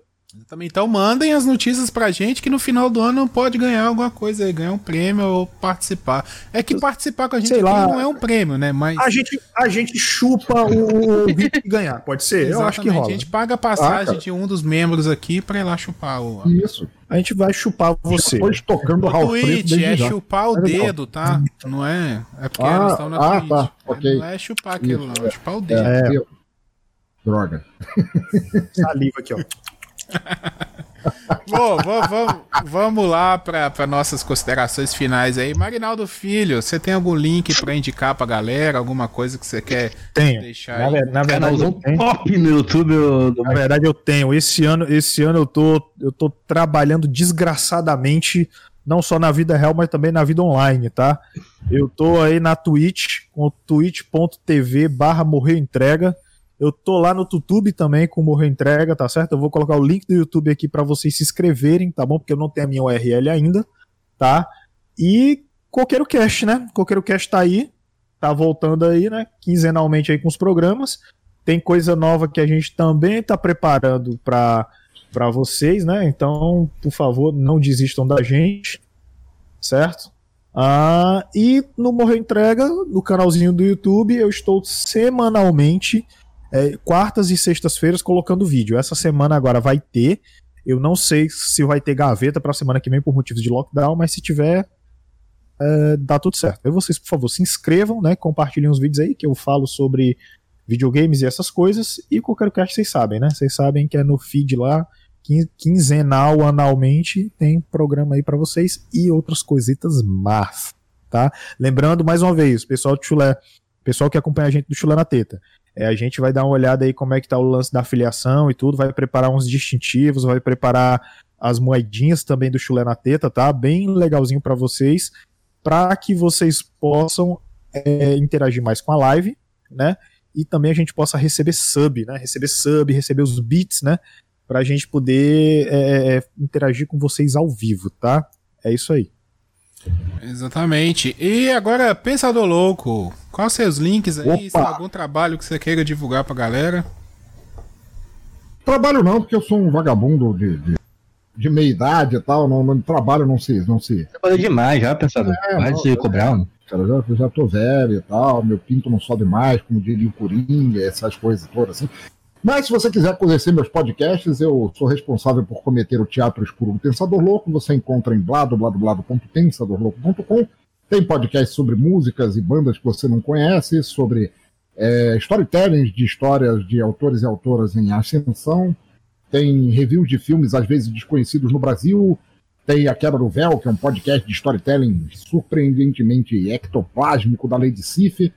Também então mandem as notícias pra gente que no final do ano pode ganhar alguma coisa aí, ganhar um prêmio ou participar. É que participar com a gente Sei lá, não é um prêmio, né? Mas a gente a gente chupa o vídeo que ganhar, pode ser? Exatamente. Eu acho que rola. A gente paga a passagem ah, de um dos membros aqui para ir lá chupar o Isso. A gente vai chupar você. Depois tocando o Twitch é já. chupar o é dedo, tá? Não é? É porque ah, eles estão na ah, Twitch. Tá. Okay. Não é chupar aquilo, Isso. não, é chupar o dedo. É. Droga. Saliva aqui, ó. <laughs> Bom, vamos, vamos lá para nossas considerações finais aí. Marinaldo Filho, você tem algum link para indicar para galera? Alguma coisa que você quer tenho. deixar na, aí? Na verdade, eu tenho. Top no YouTube. Eu... Na verdade, eu tenho. Esse ano, esse ano eu tô, eu tô trabalhando desgraçadamente, não só na vida real, mas também na vida online, tá? Eu tô aí na Twitch, com twitch.tv barra morrer entrega. Eu tô lá no YouTube também com Morro Entrega, tá certo? Eu vou colocar o link do YouTube aqui para vocês se inscreverem, tá bom? Porque eu não tenho a minha URL ainda, tá? E Coqueiro Cast, né? Coqueiro Cast tá aí, tá voltando aí, né? Quinzenalmente aí com os programas. Tem coisa nova que a gente também tá preparando para para vocês, né? Então, por favor, não desistam da gente, certo? Ah, e no Morro Entrega, no canalzinho do YouTube, eu estou semanalmente é, quartas e sextas-feiras colocando vídeo. Essa semana agora vai ter. Eu não sei se vai ter gaveta para a semana que vem por motivos de lockdown, mas se tiver, é, dá tudo certo. E vocês, por favor, se inscrevam, né? Compartilhem os vídeos aí que eu falo sobre videogames e essas coisas. E qualquer cast vocês sabem, né? Vocês sabem que é no feed lá, quinzenal, anualmente, tem programa aí para vocês e outras coisitas más, tá? Lembrando mais uma vez, pessoal do Chulé, pessoal que acompanha a gente do Chulé na Teta, é, a gente vai dar uma olhada aí como é que tá o lance da afiliação e tudo, vai preparar uns distintivos, vai preparar as moedinhas também do chulé na teta, tá? Bem legalzinho para vocês, para que vocês possam é, interagir mais com a live, né? E também a gente possa receber sub, né? Receber sub, receber os bits, né? Pra gente poder é, é interagir com vocês ao vivo, tá? É isso aí. Exatamente. E agora, Pensador Louco, quais seus links aí? Opa. Se tem algum trabalho que você queira divulgar pra galera? Trabalho não, porque eu sou um vagabundo de, de, de meia idade e tal. Não, não trabalho não se. Não se... Trabalho demais já, Pensador. É, mais de cobrar. Cara, já, já tô velho e tal, meu pinto não sobe mais, como diria o Coringa, essas coisas todas assim. Mas se você quiser conhecer meus podcasts, eu sou responsável por cometer o teatro escuro do Pensador Louco. Você encontra em bladobladoblado.pensadorlouco.com. Tem podcast sobre músicas e bandas que você não conhece, sobre é, storytelling de histórias de autores e autoras em ascensão. Tem reviews de filmes, às vezes desconhecidos no Brasil. Tem A Quebra do Véu, que é um podcast de storytelling surpreendentemente ectoplásmico da Lady Sif.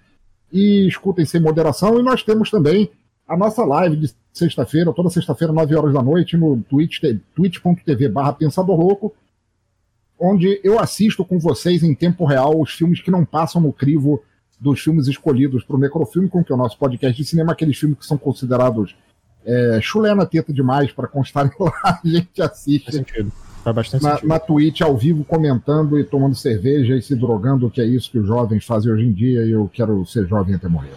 E escutem sem moderação. E nós temos também a nossa live de sexta-feira, toda sexta-feira, 9 horas da noite, no Twitch, twitch.tv barra Pensador Louco, onde eu assisto com vocês em tempo real os filmes que não passam no crivo dos filmes escolhidos para o Necrofilme, com que é o nosso podcast de cinema, aqueles filmes que são considerados é, chulé na teta demais para constar <laughs> lá, a gente assiste. Faz bastante na, sentido. Na Twitch, ao vivo, comentando e tomando cerveja e se drogando, que é isso que os jovens fazem hoje em dia, e eu quero ser jovem até morrer.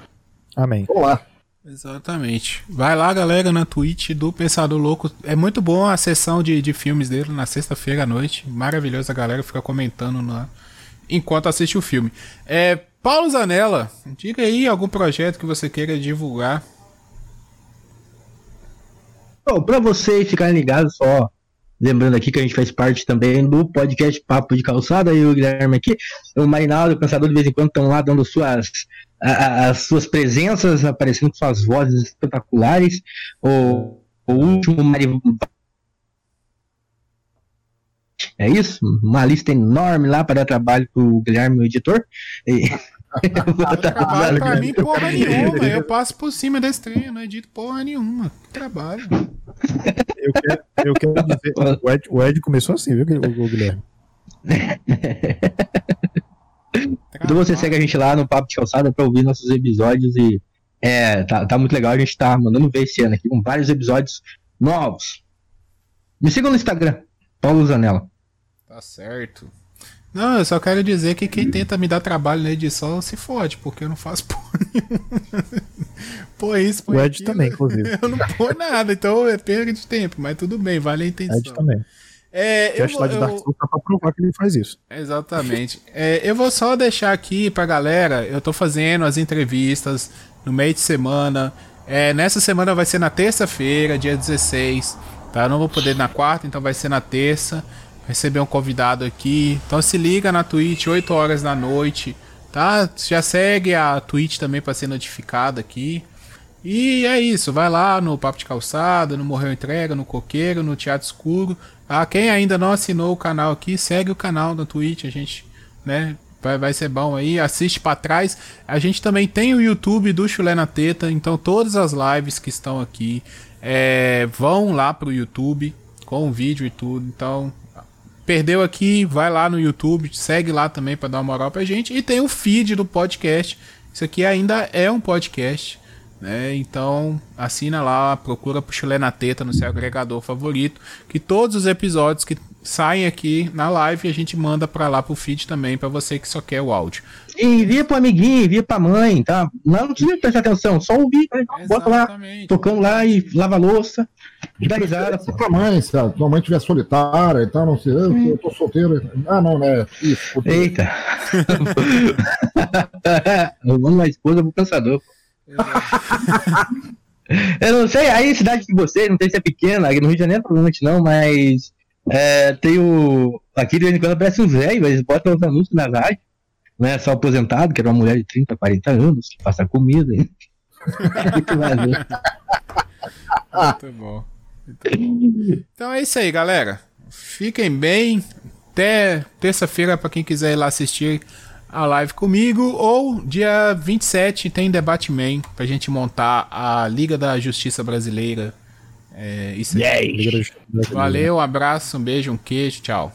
Amém. Olá. Exatamente. Vai lá, galera, na Twitch do Pensador Louco. É muito bom a sessão de, de filmes dele na sexta-feira à noite. Maravilhoso, a galera fica comentando lá enquanto assiste o filme. É, Paulo Zanella, diga aí algum projeto que você queira divulgar. Bom, para vocês ficarem ligados, só lembrando aqui que a gente faz parte também do podcast Papo de Calçada, e o Guilherme aqui, o Marinaldo, o Pensador, de vez em quando estão lá dando suas as suas presenças, aparecendo com suas vozes espetaculares. O, o último. É isso? Uma lista enorme lá para dar trabalho para o Guilherme, o editor. E... <laughs> trabalho pra mim porra nenhuma. Eu passo por cima desse trem, não edito porra nenhuma. Trabalho. Eu quero, eu quero dizer. O Ed, o Ed começou assim, viu, o Guilherme? <laughs> Então você segue a gente lá no Papo de Calçada para ouvir nossos episódios e é, tá, tá muito legal. A gente tá mandando ver esse ano aqui com vários episódios novos. Me sigam no Instagram, Paulo Zanella. Tá certo. Não, eu só quero dizer que quem tenta me dar trabalho na edição se fode, porque eu não faço <laughs> porra nenhuma. Pô, isso, pô. O Ed também, inclusive. <laughs> Eu não pôr nada, então é perda de tempo, mas tudo bem, vale a intenção. Ed também. É, eu, vou, de Dark Souls pra provar que ele faz isso. Exatamente. É, eu vou só deixar aqui pra galera, eu tô fazendo as entrevistas no meio de semana. É, nessa semana vai ser na terça-feira, dia 16. Tá? Eu não vou poder na quarta, então vai ser na terça. Receber um convidado aqui. Então se liga na Twitch, 8 horas da noite. Tá? Já segue a Twitch também para ser notificado aqui. E é isso, vai lá no Papo de Calçada, no Morreu Entrega, no Coqueiro, no Teatro Escuro. Ah, quem ainda não assinou o canal aqui, segue o canal da Twitch, a gente, né? Vai, vai ser bom aí, assiste para trás. A gente também tem o YouTube do Chulé na Teta, então todas as lives que estão aqui é, vão lá pro YouTube com o vídeo e tudo. Então, perdeu aqui, vai lá no YouTube, segue lá também para dar uma moral pra gente. E tem o feed do podcast. Isso aqui ainda é um podcast. Né? Então, assina lá, procura pro Chulé na Teta no seu agregador favorito, que todos os episódios que saem aqui na live a gente manda para lá pro feed também, para você que só quer o áudio. E envia pro amiguinho, envia pra mãe, tá? Não, não precisa prestar atenção, só ouvir, né? bota lá, tocando lá e lava a louça, dá risada. Se tua mãe, se a tua mãe estiver solitária e tal, não sei, eu, eu tô solteiro. Ah, não, né? Isso. Eita. <laughs> eu vou na esposa pro pensador. <laughs> eu não sei, aí cidade de vocês, não sei se é pequena, aqui no Rio de Janeiro provavelmente não, mas é, tem o. Aqui de vez em quando aparece uns velhos, eles botam os anúncios na rádio, né? Só aposentado, que era uma mulher de 30, 40 anos, que passa comida. <laughs> Bom. Muito bom. Então é isso aí, galera. Fiquem bem. Até terça-feira para quem quiser ir lá assistir a live comigo, ou dia 27 tem Debate Man pra gente montar a Liga da Justiça Brasileira. É, isso aí. Valeu, um abraço, um beijo, um queijo, tchau.